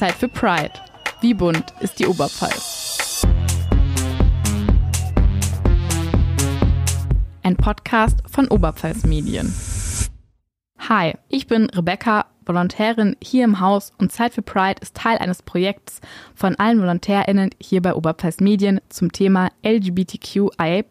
Zeit für Pride. Wie bunt ist die Oberpfalz? Ein Podcast von Oberpfalz Medien. Hi, ich bin Rebecca, Volontärin hier im Haus und Zeit für Pride ist Teil eines Projekts von allen VolontärInnen hier bei Oberpfalz Medien zum Thema LGBTQIA+.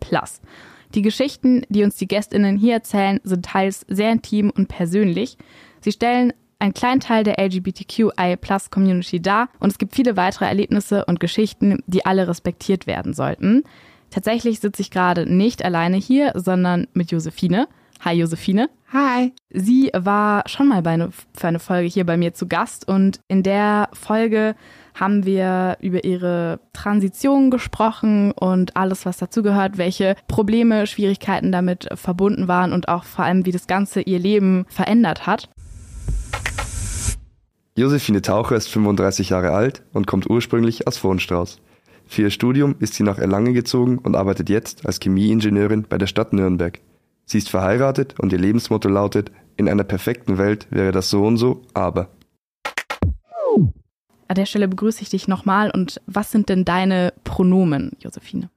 Die Geschichten, die uns die GästInnen hier erzählen, sind teils sehr intim und persönlich. Sie stellen einen kleinen Teil der LGBTQI-Plus-Community dar und es gibt viele weitere Erlebnisse und Geschichten, die alle respektiert werden sollten. Tatsächlich sitze ich gerade nicht alleine hier, sondern mit Josephine. Hi Josephine. Hi. Sie war schon mal eine, für eine Folge hier bei mir zu Gast und in der Folge haben wir über ihre Transition gesprochen und alles, was dazugehört, welche Probleme, Schwierigkeiten damit verbunden waren und auch vor allem, wie das Ganze ihr Leben verändert hat. Josephine Taucher ist 35 Jahre alt und kommt ursprünglich aus Vohnstrauß. Für ihr Studium ist sie nach Erlangen gezogen und arbeitet jetzt als Chemieingenieurin bei der Stadt Nürnberg. Sie ist verheiratet und ihr Lebensmotto lautet, in einer perfekten Welt wäre das so und so, aber. An der Stelle begrüße ich dich nochmal und was sind denn deine Pronomen, Josephine?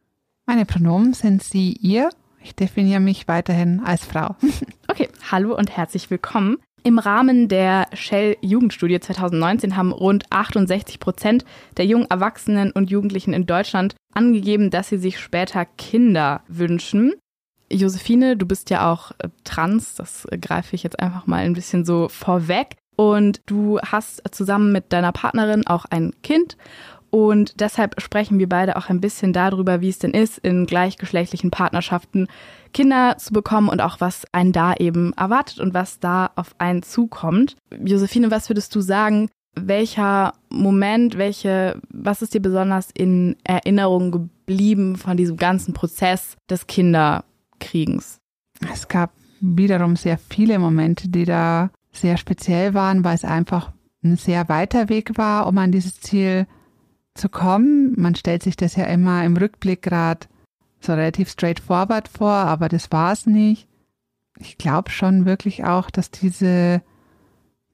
Meine Pronomen sind sie, ihr. Ich definiere mich weiterhin als Frau. okay, hallo und herzlich willkommen. Im Rahmen der Shell Jugendstudie 2019 haben rund 68 Prozent der jungen Erwachsenen und Jugendlichen in Deutschland angegeben, dass sie sich später Kinder wünschen. Josephine, du bist ja auch äh, trans, das greife ich jetzt einfach mal ein bisschen so vorweg. Und du hast zusammen mit deiner Partnerin auch ein Kind. Und deshalb sprechen wir beide auch ein bisschen darüber, wie es denn ist, in gleichgeschlechtlichen Partnerschaften Kinder zu bekommen und auch was einen da eben erwartet und was da auf einen zukommt. Josephine, was würdest du sagen? Welcher Moment, welche, was ist dir besonders in Erinnerung geblieben von diesem ganzen Prozess des Kinderkriegens? Es gab wiederum sehr viele Momente, die da sehr speziell waren, weil es einfach ein sehr weiter Weg war, um an dieses Ziel zu kommen. Man stellt sich das ja immer im Rückblick gerade so relativ straightforward vor, aber das war es nicht. Ich glaube schon wirklich auch, dass diese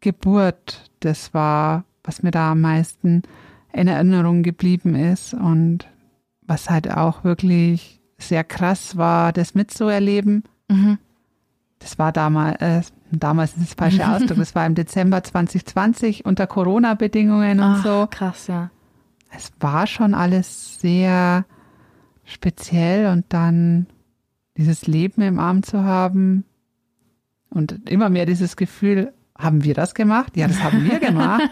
Geburt, das war, was mir da am meisten in Erinnerung geblieben ist und was halt auch wirklich sehr krass war, das mitzuerleben. Mhm. Das war damals, äh, damals ist das falsche Ausdruck, das war im Dezember 2020 unter Corona-Bedingungen und Ach, so. Krass, ja. Es war schon alles sehr speziell und dann dieses Leben im Arm zu haben und immer mehr dieses Gefühl, haben wir das gemacht? Ja, das haben wir gemacht.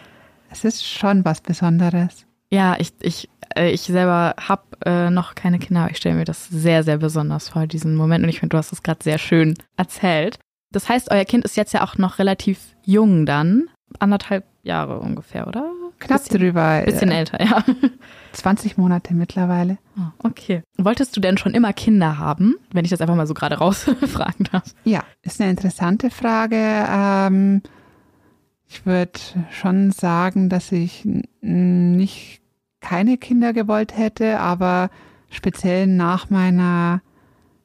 es ist schon was Besonderes. Ja, ich, ich, äh, ich selber habe äh, noch keine Kinder, aber ich stelle mir das sehr, sehr besonders vor, diesen Moment. Und ich finde, du hast es gerade sehr schön erzählt. Das heißt, euer Kind ist jetzt ja auch noch relativ jung dann. Anderthalb Jahre ungefähr, oder? Knapp bisschen, drüber. Bisschen älter, ja. 20 Monate mittlerweile. Oh, okay. Wolltest du denn schon immer Kinder haben, wenn ich das einfach mal so gerade rausfragen darf? Ja, ist eine interessante Frage. Ähm, ich würde schon sagen, dass ich nicht keine Kinder gewollt hätte, aber speziell nach meiner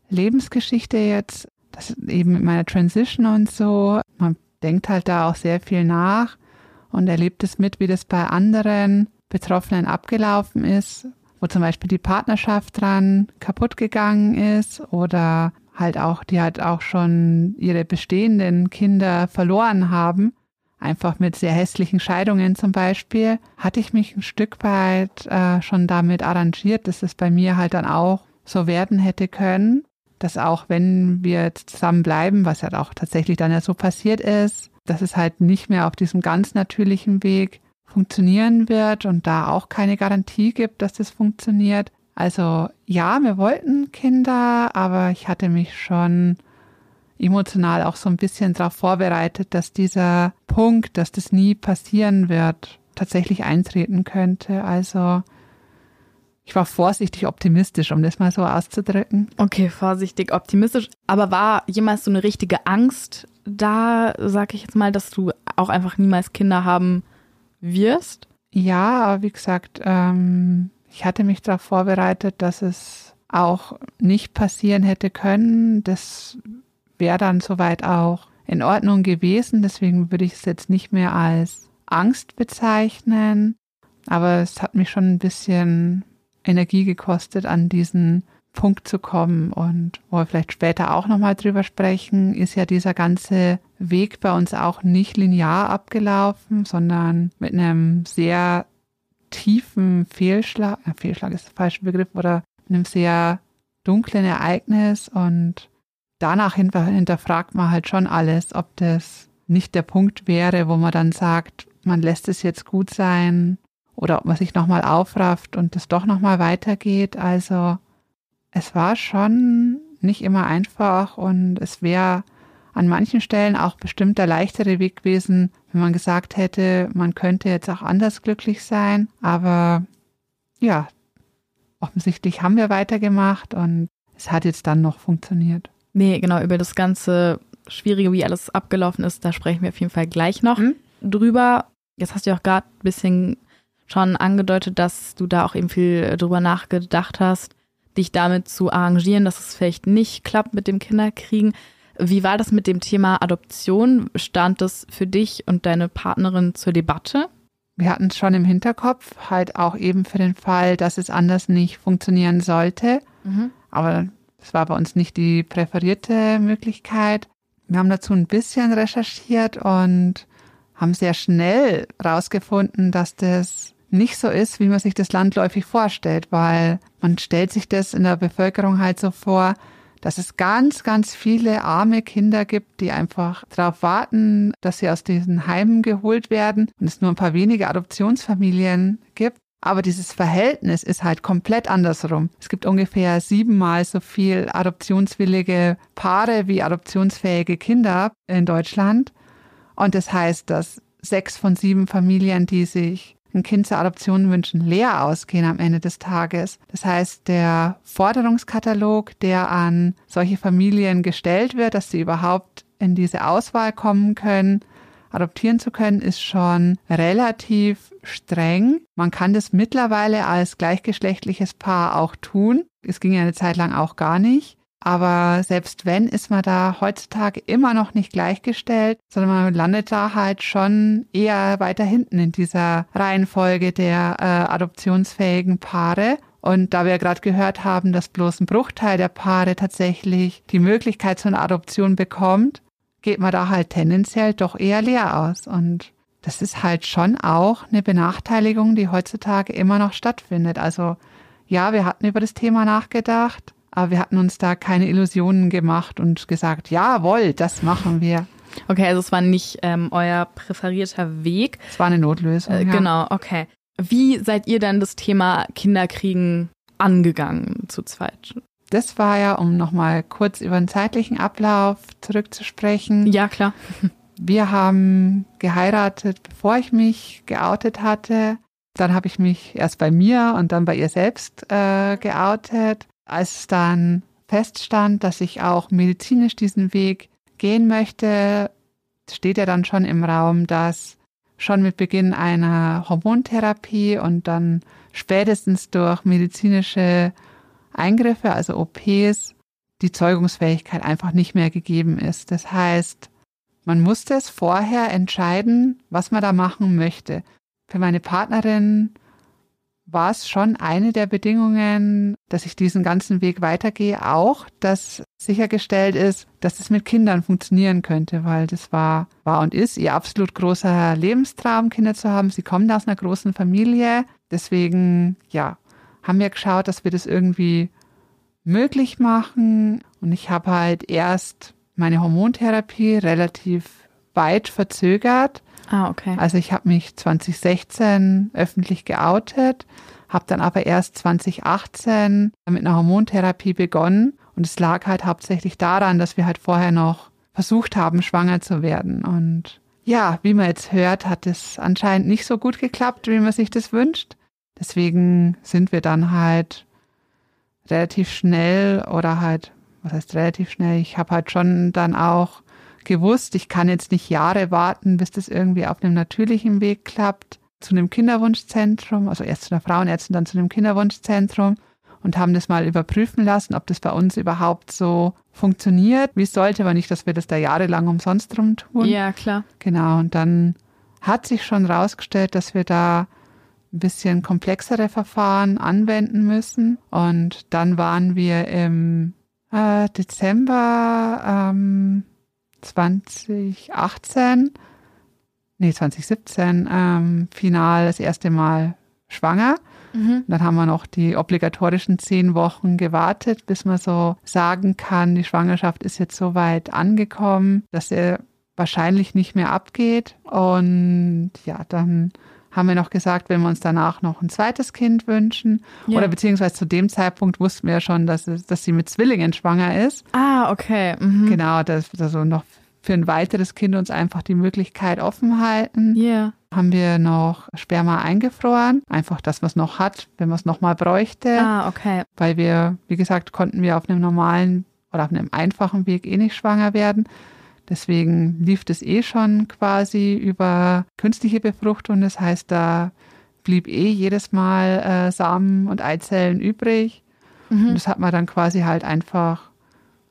Lebensgeschichte jetzt, das eben mit meiner Transition und so, man denkt halt da auch sehr viel nach und erlebt es mit, wie das bei anderen Betroffenen abgelaufen ist, wo zum Beispiel die Partnerschaft dran kaputt gegangen ist oder halt auch, die halt auch schon ihre bestehenden Kinder verloren haben, einfach mit sehr hässlichen Scheidungen zum Beispiel, hatte ich mich ein Stück weit äh, schon damit arrangiert, dass es bei mir halt dann auch so werden hätte können, dass auch wenn wir zusammenbleiben, was ja auch tatsächlich dann ja so passiert ist, dass es halt nicht mehr auf diesem ganz natürlichen Weg funktionieren wird und da auch keine Garantie gibt, dass das funktioniert. Also ja, wir wollten Kinder, aber ich hatte mich schon emotional auch so ein bisschen darauf vorbereitet, dass dieser Punkt, dass das nie passieren wird, tatsächlich eintreten könnte. Also ich war vorsichtig optimistisch, um das mal so auszudrücken. Okay, vorsichtig optimistisch. Aber war jemals so eine richtige Angst da, sag ich jetzt mal, dass du auch einfach niemals Kinder haben wirst? Ja, aber wie gesagt, ähm, ich hatte mich darauf vorbereitet, dass es auch nicht passieren hätte können. Das wäre dann soweit auch in Ordnung gewesen. Deswegen würde ich es jetzt nicht mehr als Angst bezeichnen, aber es hat mich schon ein bisschen Energie gekostet, an diesen Punkt zu kommen. Und wo wir vielleicht später auch nochmal drüber sprechen, ist ja dieser ganze Weg bei uns auch nicht linear abgelaufen, sondern mit einem sehr tiefen Fehlschlag, äh, Fehlschlag ist der falsche Begriff, oder einem sehr dunklen Ereignis. Und danach hinterfragt man halt schon alles, ob das nicht der Punkt wäre, wo man dann sagt, man lässt es jetzt gut sein oder ob man sich nochmal aufrafft und es doch nochmal weitergeht. Also es war schon nicht immer einfach und es wäre an manchen Stellen auch bestimmt der leichtere Weg gewesen, wenn man gesagt hätte, man könnte jetzt auch anders glücklich sein. Aber ja, offensichtlich haben wir weitergemacht und es hat jetzt dann noch funktioniert. Nee, genau, über das ganze Schwierige, wie alles abgelaufen ist, da sprechen wir auf jeden Fall gleich noch hm? drüber. Jetzt hast du auch gerade ein bisschen schon angedeutet, dass du da auch eben viel drüber nachgedacht hast, dich damit zu arrangieren, dass es vielleicht nicht klappt mit dem Kinderkriegen. Wie war das mit dem Thema Adoption? Stand das für dich und deine Partnerin zur Debatte? Wir hatten es schon im Hinterkopf, halt auch eben für den Fall, dass es anders nicht funktionieren sollte. Mhm. Aber es war bei uns nicht die präferierte Möglichkeit. Wir haben dazu ein bisschen recherchiert und haben sehr schnell herausgefunden, dass das nicht so ist, wie man sich das landläufig vorstellt, weil man stellt sich das in der Bevölkerung halt so vor, dass es ganz, ganz viele arme Kinder gibt, die einfach darauf warten, dass sie aus diesen Heimen geholt werden und es nur ein paar wenige Adoptionsfamilien gibt. Aber dieses Verhältnis ist halt komplett andersrum. Es gibt ungefähr siebenmal so viel adoptionswillige Paare wie adoptionsfähige Kinder in Deutschland. Und das heißt, dass sechs von sieben Familien, die sich ein Kind zur Adoption wünschen, leer ausgehen am Ende des Tages. Das heißt, der Forderungskatalog, der an solche Familien gestellt wird, dass sie überhaupt in diese Auswahl kommen können, adoptieren zu können, ist schon relativ streng. Man kann das mittlerweile als gleichgeschlechtliches Paar auch tun. Es ging ja eine Zeit lang auch gar nicht. Aber selbst wenn, ist man da heutzutage immer noch nicht gleichgestellt, sondern man landet da halt schon eher weiter hinten in dieser Reihenfolge der äh, adoptionsfähigen Paare. Und da wir gerade gehört haben, dass bloß ein Bruchteil der Paare tatsächlich die Möglichkeit zu einer Adoption bekommt, geht man da halt tendenziell doch eher leer aus. Und das ist halt schon auch eine Benachteiligung, die heutzutage immer noch stattfindet. Also ja, wir hatten über das Thema nachgedacht, aber wir hatten uns da keine Illusionen gemacht und gesagt, jawohl, das machen wir. Okay, also es war nicht ähm, euer präferierter Weg. Es war eine Notlösung. Äh, ja. Genau, okay. Wie seid ihr dann das Thema Kinderkriegen angegangen zu zweit? Das war ja, um nochmal kurz über den zeitlichen Ablauf zurückzusprechen. Ja, klar. Wir haben geheiratet, bevor ich mich geoutet hatte. Dann habe ich mich erst bei mir und dann bei ihr selbst äh, geoutet. Als dann feststand, dass ich auch medizinisch diesen Weg gehen möchte, steht ja dann schon im Raum, dass schon mit Beginn einer Hormontherapie und dann spätestens durch medizinische Eingriffe, also OPs, die Zeugungsfähigkeit einfach nicht mehr gegeben ist. Das heißt, man musste es vorher entscheiden, was man da machen möchte. Für meine Partnerin war es schon eine der Bedingungen, dass ich diesen ganzen Weg weitergehe, auch, dass sichergestellt ist, dass es mit Kindern funktionieren könnte, weil das war, war und ist ihr absolut großer Lebenstraum, Kinder zu haben. Sie kommen aus einer großen Familie. Deswegen, ja, haben wir geschaut, dass wir das irgendwie möglich machen. Und ich habe halt erst meine Hormontherapie relativ weit verzögert Ah, okay. Also ich habe mich 2016 öffentlich geoutet, habe dann aber erst 2018 mit einer Hormontherapie begonnen und es lag halt hauptsächlich daran, dass wir halt vorher noch versucht haben, schwanger zu werden. Und ja, wie man jetzt hört, hat es anscheinend nicht so gut geklappt, wie man sich das wünscht. Deswegen sind wir dann halt relativ schnell oder halt, was heißt relativ schnell? Ich habe halt schon dann auch gewusst, ich kann jetzt nicht Jahre warten, bis das irgendwie auf einem natürlichen Weg klappt, zu einem Kinderwunschzentrum, also erst zu einer Frauenärztin, dann zu einem Kinderwunschzentrum und haben das mal überprüfen lassen, ob das bei uns überhaupt so funktioniert, wie es sollte, aber nicht, dass wir das da jahrelang umsonst drum tun. Ja, klar. Genau, und dann hat sich schon rausgestellt, dass wir da ein bisschen komplexere Verfahren anwenden müssen. Und dann waren wir im äh, Dezember ähm, 2018, nee 2017, ähm, final das erste Mal schwanger. Mhm. Dann haben wir noch die obligatorischen zehn Wochen gewartet, bis man so sagen kann, die Schwangerschaft ist jetzt so weit angekommen, dass er wahrscheinlich nicht mehr abgeht. Und ja, dann haben wir noch gesagt, wenn wir uns danach noch ein zweites Kind wünschen. Ja. Oder beziehungsweise zu dem Zeitpunkt wussten wir ja schon, dass, es, dass sie mit Zwillingen schwanger ist. Ah, okay. Mhm. Genau, dass also noch für ein weiteres Kind uns einfach die Möglichkeit offen halten. Ja. Yeah. Haben wir noch Sperma eingefroren, einfach, dass man es noch hat, wenn man es nochmal bräuchte. Ah, okay. Weil wir, wie gesagt, konnten wir auf einem normalen oder auf einem einfachen Weg eh nicht schwanger werden. Deswegen lief das eh schon quasi über künstliche Befruchtung. Das heißt, da blieb eh jedes Mal äh, Samen und Eizellen übrig. Mhm. Und das hat man dann quasi halt einfach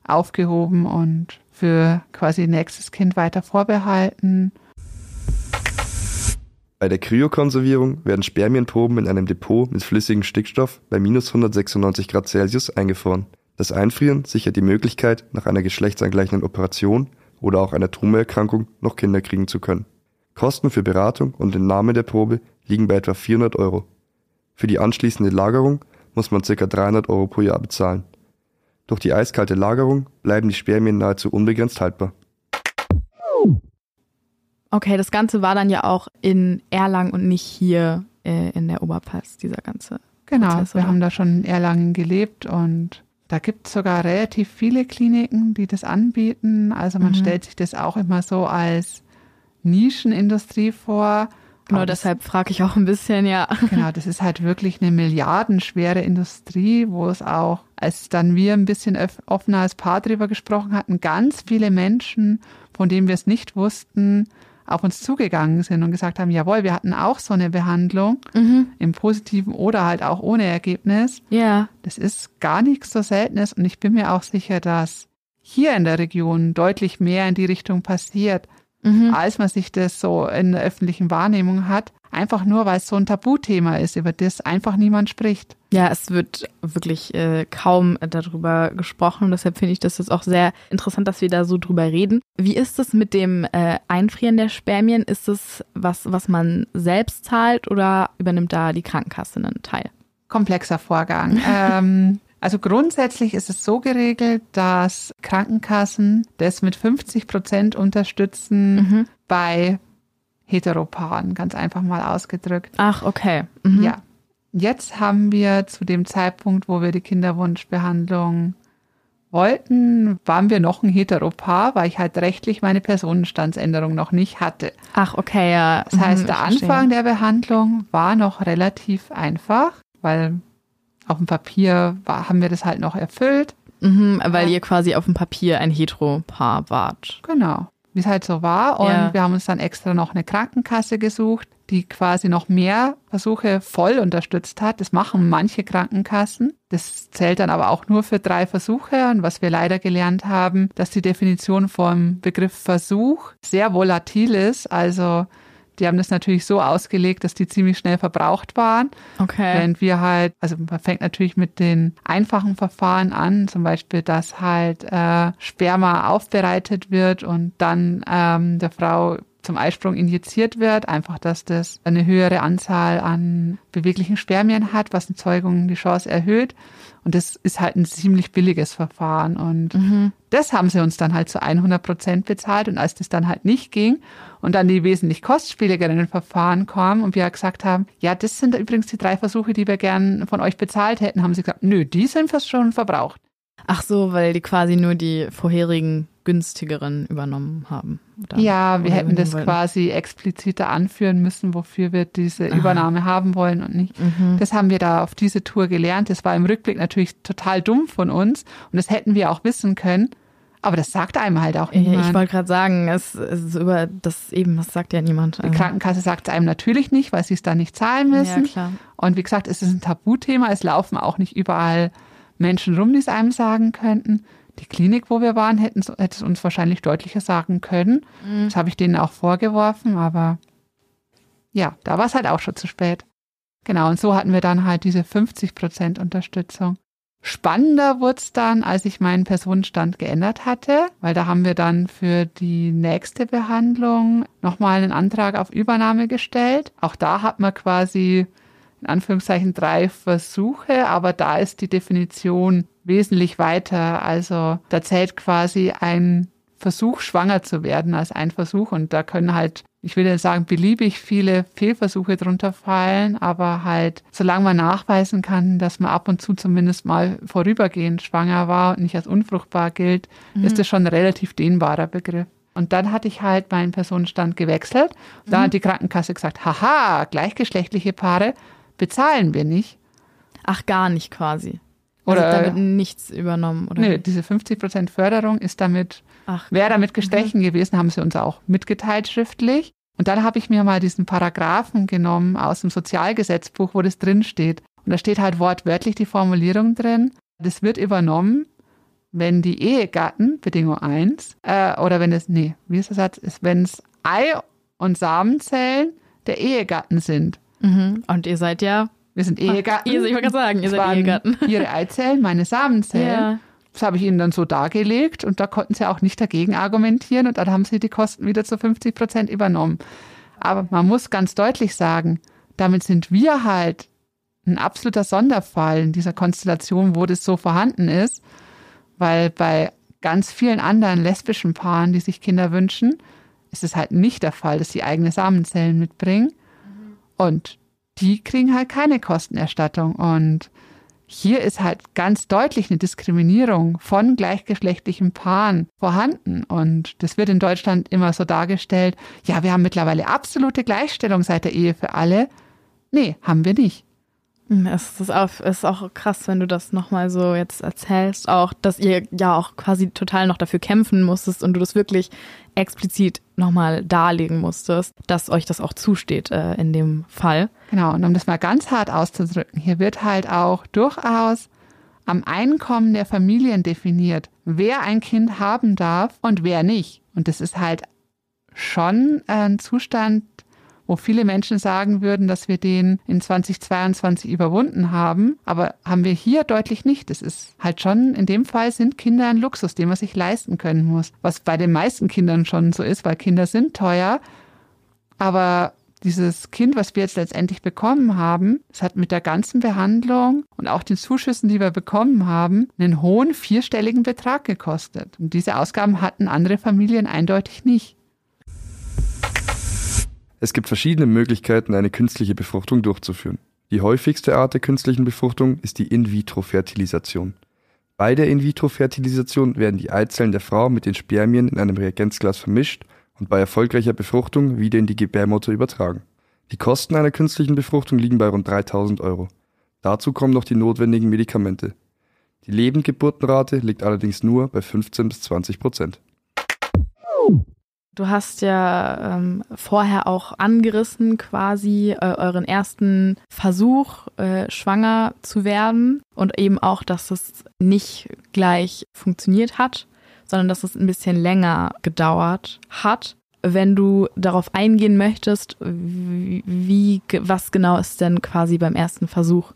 aufgehoben und für quasi nächstes Kind weiter vorbehalten. Bei der Kryokonservierung werden Spermienproben in einem Depot mit flüssigem Stickstoff bei minus 196 Grad Celsius eingefroren. Das Einfrieren sichert die Möglichkeit, nach einer geschlechtsangleichenden Operation oder auch einer Tumorerkrankung noch Kinder kriegen zu können. Kosten für Beratung und Entnahme der Probe liegen bei etwa 400 Euro. Für die anschließende Lagerung muss man ca. 300 Euro pro Jahr bezahlen. Durch die eiskalte Lagerung bleiben die Spermien nahezu unbegrenzt haltbar. Okay, das Ganze war dann ja auch in Erlangen und nicht hier äh, in der Oberpfalz, dieser ganze. Genau, Prozess, wir haben da schon in Erlangen gelebt und da gibt es sogar relativ viele Kliniken, die das anbieten. Also man mhm. stellt sich das auch immer so als Nischenindustrie vor. Genau, Aber deshalb frage ich auch ein bisschen, ja. Genau, das ist halt wirklich eine milliardenschwere Industrie, wo es auch, als dann wir ein bisschen offener als Paar drüber gesprochen hatten, ganz viele Menschen, von denen wir es nicht wussten, auf uns zugegangen sind und gesagt haben, jawohl, wir hatten auch so eine Behandlung mhm. im positiven oder halt auch ohne Ergebnis. Ja. Das ist gar nichts so Seltenes und ich bin mir auch sicher, dass hier in der Region deutlich mehr in die Richtung passiert, mhm. als man sich das so in der öffentlichen Wahrnehmung hat einfach nur, weil es so ein Tabuthema ist, über das einfach niemand spricht. Ja, es wird wirklich äh, kaum darüber gesprochen. Deshalb finde ich das jetzt auch sehr interessant, dass wir da so drüber reden. Wie ist es mit dem äh, Einfrieren der Spermien? Ist es was, was man selbst zahlt oder übernimmt da die Krankenkasse einen Teil? Komplexer Vorgang. ähm, also grundsätzlich ist es so geregelt, dass Krankenkassen das mit 50 Prozent unterstützen mhm. bei Heteroparen, ganz einfach mal ausgedrückt. Ach, okay. Mhm. Ja. Jetzt haben wir zu dem Zeitpunkt, wo wir die Kinderwunschbehandlung wollten, waren wir noch ein Heteropaar, weil ich halt rechtlich meine Personenstandsänderung noch nicht hatte. Ach, okay, ja. Das heißt, mhm, der Anfang der Behandlung war noch relativ einfach, weil auf dem Papier war, haben wir das halt noch erfüllt. Mhm, weil ja. ihr quasi auf dem Papier ein Heteropaar wart. Genau wie es halt so war. Und ja. wir haben uns dann extra noch eine Krankenkasse gesucht, die quasi noch mehr Versuche voll unterstützt hat. Das machen manche Krankenkassen. Das zählt dann aber auch nur für drei Versuche. Und was wir leider gelernt haben, dass die Definition vom Begriff Versuch sehr volatil ist. Also die haben das natürlich so ausgelegt, dass die ziemlich schnell verbraucht waren. Okay. Während wir halt, also man fängt natürlich mit den einfachen Verfahren an, zum Beispiel, dass halt äh, Sperma aufbereitet wird und dann ähm, der Frau zum Eisprung injiziert wird, einfach, dass das eine höhere Anzahl an beweglichen Spermien hat, was eine Zeugung die Chance erhöht. Und das ist halt ein ziemlich billiges Verfahren. Und mhm. das haben sie uns dann halt zu 100 Prozent bezahlt. Und als das dann halt nicht ging und dann die wesentlich kostspieligeren Verfahren kamen und wir gesagt haben, ja, das sind übrigens die drei Versuche, die wir gern von euch bezahlt hätten, haben sie gesagt, nö, die sind fast schon verbraucht. Ach so, weil die quasi nur die vorherigen günstigeren übernommen haben. Oder, ja, wir hätten das wollten. quasi expliziter anführen müssen, wofür wir diese Aha. Übernahme haben wollen und nicht. Mhm. Das haben wir da auf diese Tour gelernt. Das war im Rückblick natürlich total dumm von uns und das hätten wir auch wissen können. Aber das sagt einem halt auch niemand. Ich wollte gerade sagen, es, ist über das eben, das sagt ja niemand. Die Krankenkasse sagt es einem natürlich nicht, weil sie es da nicht zahlen müssen. Ja, klar. Und wie gesagt, es ist ein Tabuthema. Es laufen auch nicht überall Menschen rum, die es einem sagen könnten. Die Klinik, wo wir waren, hätten, hätte es uns wahrscheinlich deutlicher sagen können. Mhm. Das habe ich denen auch vorgeworfen, aber ja, da war es halt auch schon zu spät. Genau, und so hatten wir dann halt diese 50 Prozent Unterstützung. Spannender wurde es dann, als ich meinen Personenstand geändert hatte, weil da haben wir dann für die nächste Behandlung nochmal einen Antrag auf Übernahme gestellt. Auch da hat man quasi in Anführungszeichen drei Versuche, aber da ist die Definition wesentlich weiter. Also da zählt quasi ein Versuch, schwanger zu werden als ein Versuch und da können halt ich will ja sagen, beliebig viele Fehlversuche drunter fallen, aber halt, solange man nachweisen kann, dass man ab und zu zumindest mal vorübergehend schwanger war und nicht als unfruchtbar gilt, mhm. ist das schon ein relativ dehnbarer Begriff. Und dann hatte ich halt meinen Personenstand gewechselt. Da mhm. hat die Krankenkasse gesagt, haha, gleichgeschlechtliche Paare bezahlen wir nicht. Ach, gar nicht quasi. Also oder also damit nichts übernommen, oder? Nee, diese 50% Förderung ist damit, wäre damit gestrichen mhm. gewesen, haben sie uns auch mitgeteilt schriftlich. Und dann habe ich mir mal diesen Paragraphen genommen aus dem Sozialgesetzbuch, wo das drin steht. Und da steht halt wortwörtlich die Formulierung drin, das wird übernommen, wenn die Ehegatten, Bedingung 1, äh, oder wenn es, nee, wie ist der Satz, ist, wenn es Ei- und Samenzellen der Ehegatten sind. Mhm. Und ihr seid ja wir sind Ehegatten. Ach, ihr, ich wollte gerade sagen, ihr seid Ehegatten. Ihre Eizellen, meine Samenzellen. Ja. Das habe ich ihnen dann so dargelegt und da konnten sie auch nicht dagegen argumentieren und dann haben sie die Kosten wieder zu 50 Prozent übernommen. Aber man muss ganz deutlich sagen, damit sind wir halt ein absoluter Sonderfall in dieser Konstellation, wo das so vorhanden ist, weil bei ganz vielen anderen lesbischen Paaren, die sich Kinder wünschen, ist es halt nicht der Fall, dass sie eigene Samenzellen mitbringen. Und die kriegen halt keine Kostenerstattung. Und hier ist halt ganz deutlich eine Diskriminierung von gleichgeschlechtlichen Paaren vorhanden. Und das wird in Deutschland immer so dargestellt, ja, wir haben mittlerweile absolute Gleichstellung seit der Ehe für alle. Nee, haben wir nicht. Es ist auch, es ist auch krass, wenn du das nochmal so jetzt erzählst, auch, dass ihr ja auch quasi total noch dafür kämpfen musstest und du das wirklich explizit nochmal darlegen musstest, dass euch das auch zusteht äh, in dem Fall. Genau, und um das mal ganz hart auszudrücken, hier wird halt auch durchaus am Einkommen der Familien definiert, wer ein Kind haben darf und wer nicht. Und das ist halt schon ein Zustand, wo viele Menschen sagen würden, dass wir den in 2022 überwunden haben. Aber haben wir hier deutlich nicht. Es ist halt schon, in dem Fall sind Kinder ein Luxus, den man sich leisten können muss. Was bei den meisten Kindern schon so ist, weil Kinder sind teuer. Aber dieses Kind, was wir jetzt letztendlich bekommen haben, es hat mit der ganzen Behandlung und auch den Zuschüssen, die wir bekommen haben, einen hohen vierstelligen Betrag gekostet. Und diese Ausgaben hatten andere Familien eindeutig nicht. Es gibt verschiedene Möglichkeiten, eine künstliche Befruchtung durchzuführen. Die häufigste Art der künstlichen Befruchtung ist die In-vitro-Fertilisation. Bei der In-vitro-Fertilisation werden die Eizellen der Frau mit den Spermien in einem Reagenzglas vermischt und bei erfolgreicher Befruchtung wieder in die Gebärmutter übertragen. Die Kosten einer künstlichen Befruchtung liegen bei rund 3000 Euro. Dazu kommen noch die notwendigen Medikamente. Die Lebendgeburtenrate liegt allerdings nur bei 15 bis 20 Prozent. Du hast ja ähm, vorher auch angerissen, quasi äh, euren ersten Versuch, äh, schwanger zu werden und eben auch, dass es nicht gleich funktioniert hat, sondern dass es ein bisschen länger gedauert hat. Wenn du darauf eingehen möchtest, wie, was genau ist denn quasi beim ersten Versuch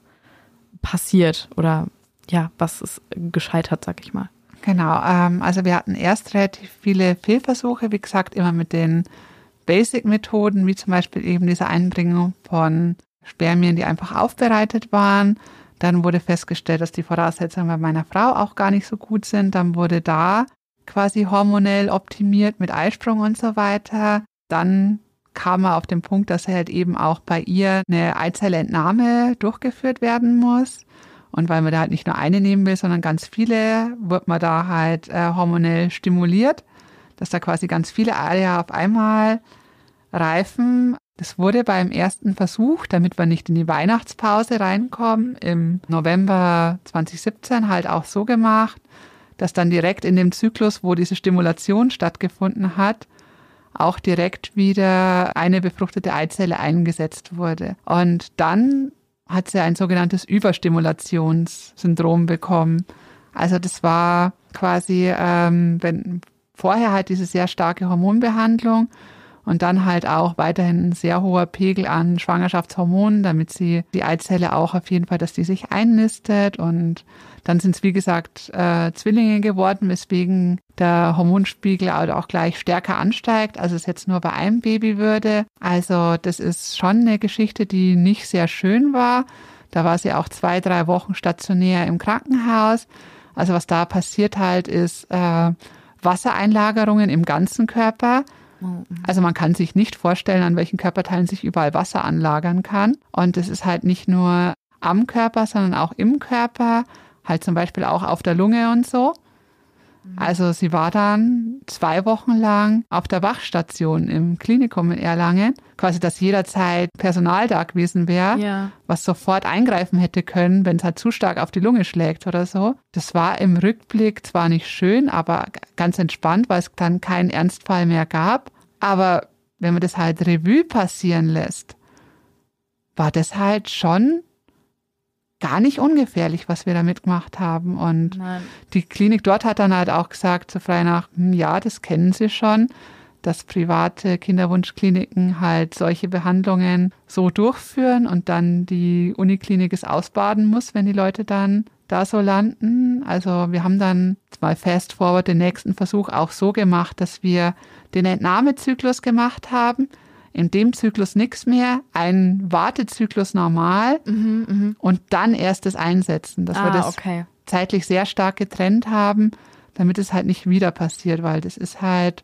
passiert oder ja, was ist gescheitert, sag ich mal? Genau, ähm, also wir hatten erst relativ viele Fehlversuche, wie gesagt, immer mit den Basic-Methoden, wie zum Beispiel eben diese Einbringung von Spermien, die einfach aufbereitet waren. Dann wurde festgestellt, dass die Voraussetzungen bei meiner Frau auch gar nicht so gut sind. Dann wurde da quasi hormonell optimiert mit Eisprung und so weiter. Dann kam er auf den Punkt, dass halt eben auch bei ihr eine Eizellentnahme durchgeführt werden muss. Und weil man da halt nicht nur eine nehmen will, sondern ganz viele, wird man da halt äh, hormonell stimuliert, dass da quasi ganz viele Eier auf einmal reifen. Das wurde beim ersten Versuch, damit wir nicht in die Weihnachtspause reinkommen, im November 2017 halt auch so gemacht, dass dann direkt in dem Zyklus, wo diese Stimulation stattgefunden hat, auch direkt wieder eine befruchtete Eizelle eingesetzt wurde. Und dann hat sie ein sogenanntes Überstimulationssyndrom bekommen. Also das war quasi, ähm, wenn vorher halt diese sehr starke Hormonbehandlung Und dann halt auch weiterhin ein sehr hoher Pegel an Schwangerschaftshormonen, damit sie die Eizelle auch auf jeden Fall, dass die sich einnistet. Und dann sind es, wie gesagt, äh, Zwillinge geworden, weswegen der Hormonspiegel auch gleich stärker ansteigt, als es jetzt nur bei einem Baby würde. Also das ist schon eine Geschichte, die nicht sehr schön war. Da war sie auch zwei, drei Wochen stationär im Krankenhaus. Also was da passiert halt ist äh, Wassereinlagerungen im ganzen Körper. Mhm. Also man kann sich nicht vorstellen, an welchen Körperteilen sich überall Wasser anlagern kann. Und es ist halt nicht nur am Körper, sondern auch im Körper, halt zum Beispiel auch auf der Lunge und so. Mhm. Also sie war dann zwei Wochen lang auf der Wachstation im Klinikum in Erlangen, quasi, dass jederzeit Personal da gewesen wäre, ja. was sofort eingreifen hätte können, wenn es halt zu stark auf die Lunge schlägt oder so. Das war im Rückblick zwar nicht schön, aber ganz entspannt, weil es dann keinen Ernstfall mehr gab. Aber wenn man das halt Revue passieren lässt, war das halt schon gar nicht ungefährlich, was wir da mitgemacht haben. Und Nein. die Klinik dort hat dann halt auch gesagt, zu frei nach, hm, ja, das kennen Sie schon, dass private Kinderwunschkliniken halt solche Behandlungen so durchführen und dann die Uniklinik es ausbaden muss, wenn die Leute dann da so landen. Also wir haben dann mal fast forward den nächsten Versuch auch so gemacht, dass wir den Entnahmezyklus gemacht haben in dem Zyklus nichts mehr, ein Wartezyklus normal mhm, mh. und dann erst das Einsetzen, dass ah, wir das okay. zeitlich sehr stark getrennt haben, damit es halt nicht wieder passiert, weil das ist halt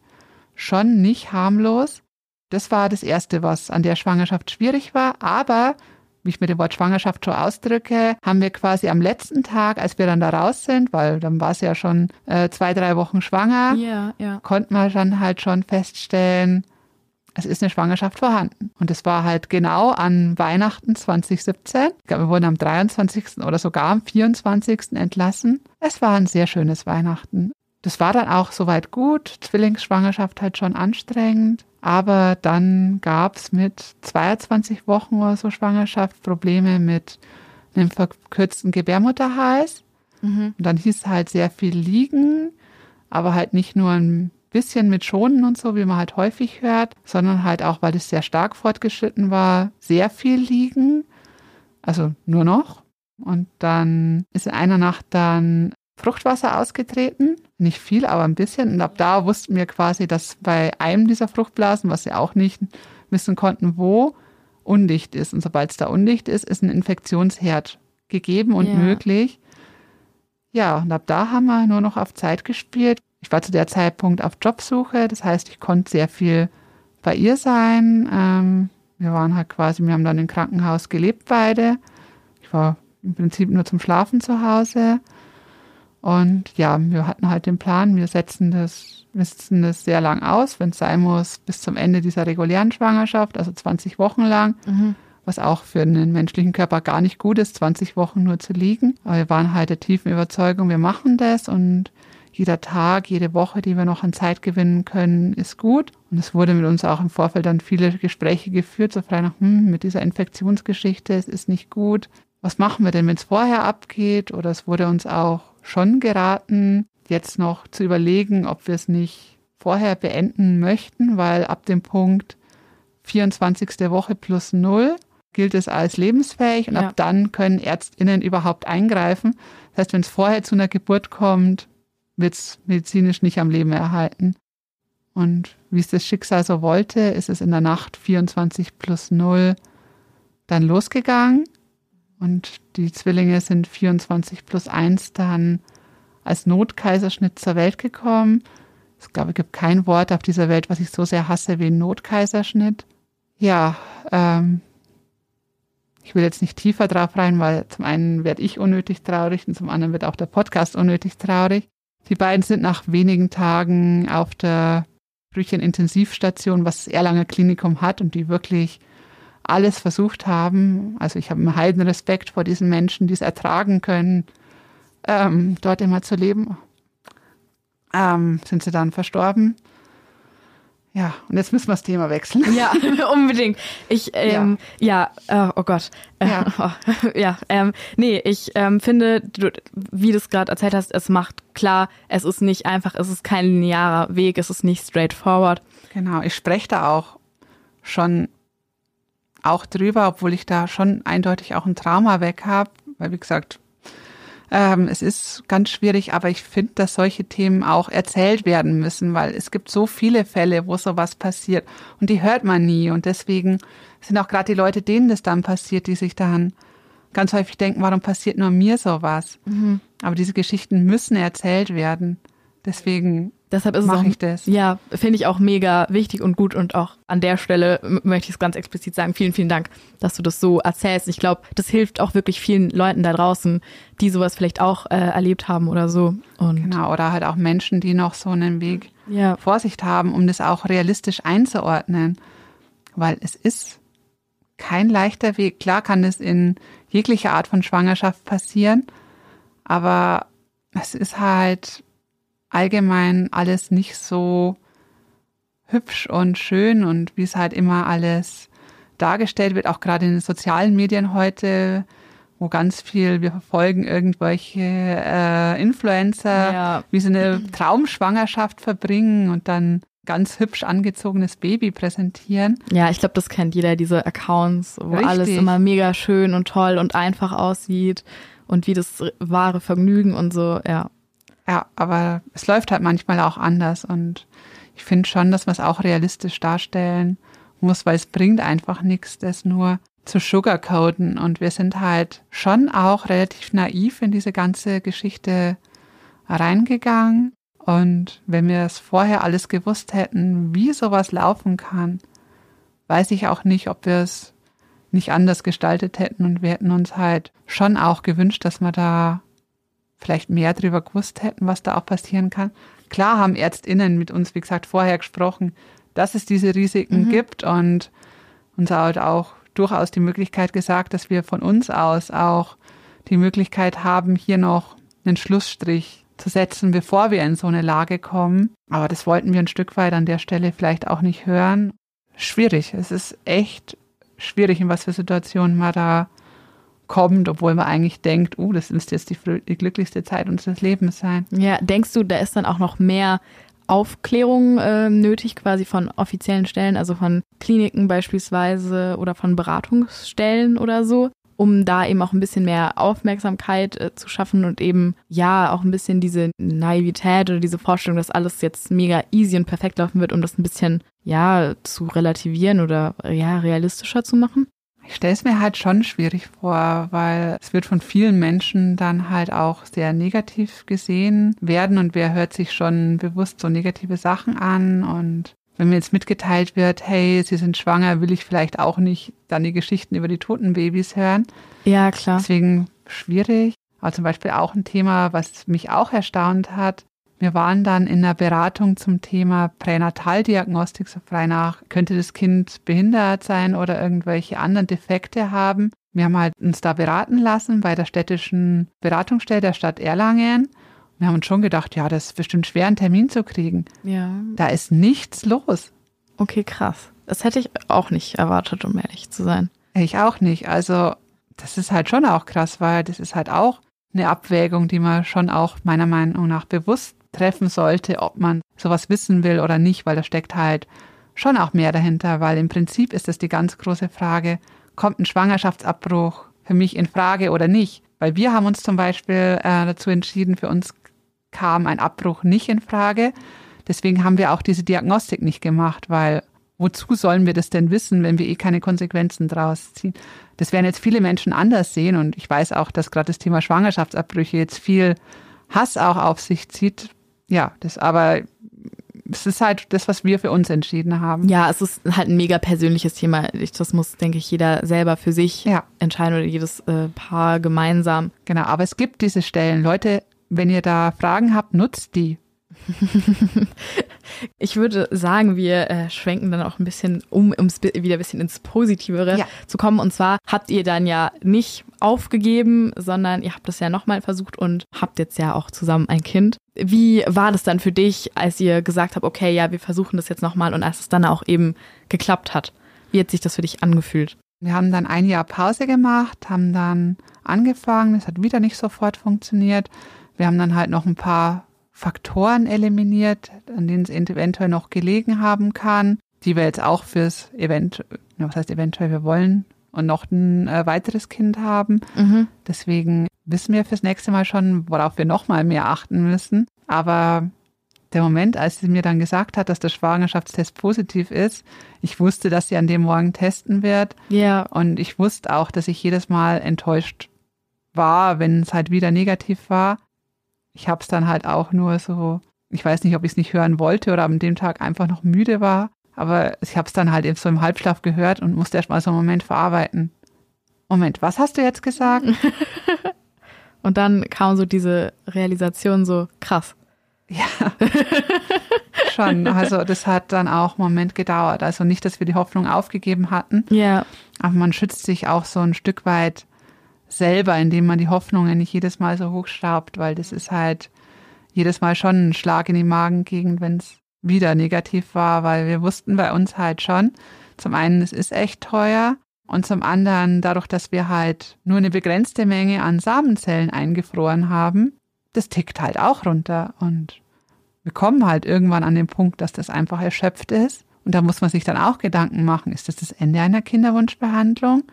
schon nicht harmlos. Das war das Erste, was an der Schwangerschaft schwierig war, aber wie ich mit dem Wort Schwangerschaft schon ausdrücke, haben wir quasi am letzten Tag, als wir dann da raus sind, weil dann war sie ja schon äh, zwei, drei Wochen schwanger, ja, ja. konnten wir dann halt schon feststellen, es ist eine Schwangerschaft vorhanden. Und es war halt genau an Weihnachten 2017. Ich glaube, wir wurden am 23. oder sogar am 24. entlassen. Es war ein sehr schönes Weihnachten. Das war dann auch soweit gut. Zwillingsschwangerschaft halt schon anstrengend. Aber dann gab es mit 22 Wochen oder so Schwangerschaft Probleme mit einem verkürzten Gebärmutterhals. Mhm. Und dann hieß es halt sehr viel liegen, aber halt nicht nur ein bisschen mit Schonen und so, wie man halt häufig hört, sondern halt auch, weil es sehr stark fortgeschritten war, sehr viel liegen. Also nur noch. Und dann ist in einer Nacht dann Fruchtwasser ausgetreten. Nicht viel, aber ein bisschen. Und ab da wussten wir quasi, dass bei einem dieser Fruchtblasen, was sie auch nicht wissen konnten, wo, undicht ist. Und sobald es da undicht ist, ist ein Infektionsherd gegeben und ja. möglich. Ja, und ab da haben wir nur noch auf Zeit gespielt. Ich war zu der Zeitpunkt auf Jobsuche, das heißt, ich konnte sehr viel bei ihr sein. Ähm, wir waren halt quasi, wir haben dann im Krankenhaus gelebt beide. Ich war im Prinzip nur zum Schlafen zu Hause. Und ja, wir hatten halt den Plan, wir setzen das, wir setzen das sehr lang aus, wenn es sein muss, bis zum Ende dieser regulären Schwangerschaft, also 20 Wochen lang. Mhm. Was auch für einen menschlichen Körper gar nicht gut ist, 20 Wochen nur zu liegen. Aber wir waren halt der tiefen Überzeugung, wir machen das und jeder Tag, jede Woche, die wir noch an Zeit gewinnen können, ist gut. Und es wurde mit uns auch im Vorfeld dann viele Gespräche geführt, so frei nach, hm, mit dieser Infektionsgeschichte, es ist nicht gut. Was machen wir denn, wenn es vorher abgeht? Oder es wurde uns auch schon geraten, jetzt noch zu überlegen, ob wir es nicht vorher beenden möchten, weil ab dem Punkt 24. Woche plus null gilt es als lebensfähig und ja. ab dann können ÄrztInnen überhaupt eingreifen. Das heißt, wenn es vorher zu einer Geburt kommt, wird es medizinisch nicht am Leben erhalten. Und wie es das Schicksal so wollte, ist es in der Nacht 24 plus 0 dann losgegangen. Und die Zwillinge sind 24 plus 1 dann als Notkaiserschnitt zur Welt gekommen. Ich glaube, es gibt kein Wort auf dieser Welt, was ich so sehr hasse wie Notkaiserschnitt. Ja, ähm, ich will jetzt nicht tiefer drauf rein, weil zum einen werde ich unnötig traurig und zum anderen wird auch der Podcast unnötig traurig. Die beiden sind nach wenigen Tagen auf der Brüchen-Intensivstation, was das Erlanger Klinikum hat und die wirklich alles versucht haben. Also ich habe einen heiden Respekt vor diesen Menschen, die es ertragen können, ähm, dort immer zu leben. Ähm, sind sie dann verstorben. Ja, und jetzt müssen wir das Thema wechseln. Ja, unbedingt. Ich, ähm, ja, ja äh, oh Gott. Äh, ja, oh, ja ähm, nee, ich ähm, finde, du, wie du es gerade erzählt hast, es macht klar, es ist nicht einfach, es ist kein linearer Weg, es ist nicht straightforward. Genau, ich spreche da auch schon auch drüber, obwohl ich da schon eindeutig auch ein Trauma weg habe, weil wie gesagt, ähm, es ist ganz schwierig, aber ich finde, dass solche Themen auch erzählt werden müssen, weil es gibt so viele Fälle, wo sowas passiert und die hört man nie. Und deswegen sind auch gerade die Leute, denen das dann passiert, die sich dann ganz häufig denken, warum passiert nur mir sowas? Mhm. Aber diese Geschichten müssen erzählt werden. Deswegen Deshalb ist es auch, ich das. Ja, finde ich auch mega wichtig und gut und auch an der Stelle möchte ich es ganz explizit sagen. Vielen, vielen Dank, dass du das so erzählst. Ich glaube, das hilft auch wirklich vielen Leuten da draußen, die sowas vielleicht auch äh, erlebt haben oder so. Und genau, oder halt auch Menschen, die noch so einen Weg ja. Vorsicht haben, um das auch realistisch einzuordnen. Weil es ist kein leichter Weg. Klar kann es in jeglicher Art von Schwangerschaft passieren, aber es ist halt allgemein alles nicht so hübsch und schön und wie es halt immer alles dargestellt wird, auch gerade in den sozialen Medien heute, wo ganz viel, wir verfolgen irgendwelche äh, Influencer, ja. wie sie eine Traumschwangerschaft verbringen und dann ganz hübsch angezogenes Baby präsentieren. Ja, ich glaube, das kennt jeder, diese Accounts, wo Richtig. alles immer mega schön und toll und einfach aussieht und wie das wahre Vergnügen und so, ja. Ja, aber es läuft halt manchmal auch anders und ich finde schon, dass man es auch realistisch darstellen muss, weil es bringt einfach nichts, das nur zu sugarcoaten. Und wir sind halt schon auch relativ naiv in diese ganze Geschichte reingegangen. Und wenn wir es vorher alles gewusst hätten, wie sowas laufen kann, weiß ich auch nicht, ob wir es nicht anders gestaltet hätten. Und wir hätten uns halt schon auch gewünscht, dass wir da vielleicht mehr darüber gewusst hätten, was da auch passieren kann. Klar haben ÄrztInnen mit uns, wie gesagt, vorher gesprochen, dass es diese Risiken mhm. gibt und uns halt auch durchaus die Möglichkeit gesagt, dass wir von uns aus auch die Möglichkeit haben, hier noch einen Schlussstrich zu setzen, bevor wir in so eine Lage kommen. Aber das wollten wir ein Stück weit an der Stelle vielleicht auch nicht hören. Schwierig. Es ist echt schwierig, in was für Situationen man da kommt, obwohl man eigentlich denkt, oh, das müsste jetzt die, die glücklichste Zeit unseres Lebens sein. Ja, denkst du, da ist dann auch noch mehr Aufklärung äh, nötig, quasi von offiziellen Stellen, also von Kliniken beispielsweise oder von Beratungsstellen oder so, um da eben auch ein bisschen mehr Aufmerksamkeit äh, zu schaffen und eben ja auch ein bisschen diese Naivität oder diese Vorstellung, dass alles jetzt mega easy und perfekt laufen wird, um das ein bisschen ja zu relativieren oder ja realistischer zu machen? Ich stelle es mir halt schon schwierig vor, weil es wird von vielen Menschen dann halt auch sehr negativ gesehen werden und wer hört sich schon bewusst so negative Sachen an und wenn mir jetzt mitgeteilt wird, hey, Sie sind schwanger, will ich vielleicht auch nicht dann die Geschichten über die toten Babys hören. Ja, klar. Deswegen schwierig. Aber zum Beispiel auch ein Thema, was mich auch erstaunt hat, wir waren dann in einer Beratung zum Thema Pränataldiagnostik, so frei nach, könnte das Kind behindert sein oder irgendwelche anderen Defekte haben. Wir haben halt uns da beraten lassen bei der städtischen Beratungsstelle der Stadt Erlangen. Wir haben uns schon gedacht, ja, das ist bestimmt schwer, einen Termin zu kriegen. Ja. Da ist nichts los. Okay, krass. Das hätte ich auch nicht erwartet, um ehrlich zu sein. Ich auch nicht. Also, das ist halt schon auch krass, weil das ist halt auch eine Abwägung, die man schon auch meiner Meinung nach bewusst treffen sollte, ob man sowas wissen will oder nicht, weil da steckt halt schon auch mehr dahinter, weil im Prinzip ist das die ganz große Frage, kommt ein Schwangerschaftsabbruch für mich in Frage oder nicht? Weil wir haben uns zum Beispiel äh, dazu entschieden, für uns kam ein Abbruch nicht in Frage. Deswegen haben wir auch diese Diagnostik nicht gemacht, weil wozu sollen wir das denn wissen, wenn wir eh keine Konsequenzen draus ziehen? Das werden jetzt viele Menschen anders sehen und ich weiß auch, dass gerade das Thema Schwangerschaftsabbrüche jetzt viel Hass auch auf sich zieht, ja, das aber es ist halt das, was wir für uns entschieden haben. Ja, es ist halt ein mega persönliches Thema. Das muss, denke ich, jeder selber für sich ja. entscheiden oder jedes äh, Paar gemeinsam. Genau, aber es gibt diese Stellen. Leute, wenn ihr da Fragen habt, nutzt die. ich würde sagen, wir äh, schwenken dann auch ein bisschen um, um wieder ein bisschen ins Positivere ja. zu kommen. Und zwar habt ihr dann ja nicht aufgegeben, sondern ihr habt es ja nochmal versucht und habt jetzt ja auch zusammen ein Kind. Wie war das dann für dich, als ihr gesagt habt, okay, ja, wir versuchen das jetzt nochmal und als es dann auch eben geklappt hat? Wie hat sich das für dich angefühlt? Wir haben dann ein Jahr Pause gemacht, haben dann angefangen, es hat wieder nicht sofort funktioniert. Wir haben dann halt noch ein paar Faktoren eliminiert, an denen es eventuell noch gelegen haben kann, die wir jetzt auch fürs Event, was heißt eventuell, wir wollen und noch ein äh, weiteres Kind haben. Mhm. Deswegen wissen wir fürs nächste Mal schon, worauf wir noch mal mehr achten müssen. Aber der Moment, als sie mir dann gesagt hat, dass der Schwangerschaftstest positiv ist, ich wusste, dass sie an dem Morgen testen wird. Ja. Und ich wusste auch, dass ich jedes Mal enttäuscht war, wenn es halt wieder negativ war ich habe es dann halt auch nur so, ich weiß nicht, ob ich es nicht hören wollte oder an dem Tag einfach noch müde war, aber ich habe es dann halt eben so im Halbschlaf gehört und musste erst mal so einen Moment verarbeiten. Moment, was hast du jetzt gesagt? und dann kam so diese Realisation so krass. Ja. Schon. Also das hat dann auch einen Moment gedauert. Also nicht, dass wir die Hoffnung aufgegeben hatten. Ja. Aber man schützt sich auch so ein Stück weit selber, indem man die Hoffnungen nicht jedes Mal so hochschraubt, weil das ist halt jedes Mal schon ein Schlag in die Magengegend, wenn es wieder negativ war, weil wir wussten bei uns halt schon, zum einen, es ist echt teuer und zum anderen, dadurch, dass wir halt nur eine begrenzte Menge an Samenzellen eingefroren haben, das tickt halt auch runter und wir kommen halt irgendwann an den Punkt, dass das einfach erschöpft ist. Und da muss man sich dann auch Gedanken machen, ist das das Ende einer Kinderwunschbehandlung?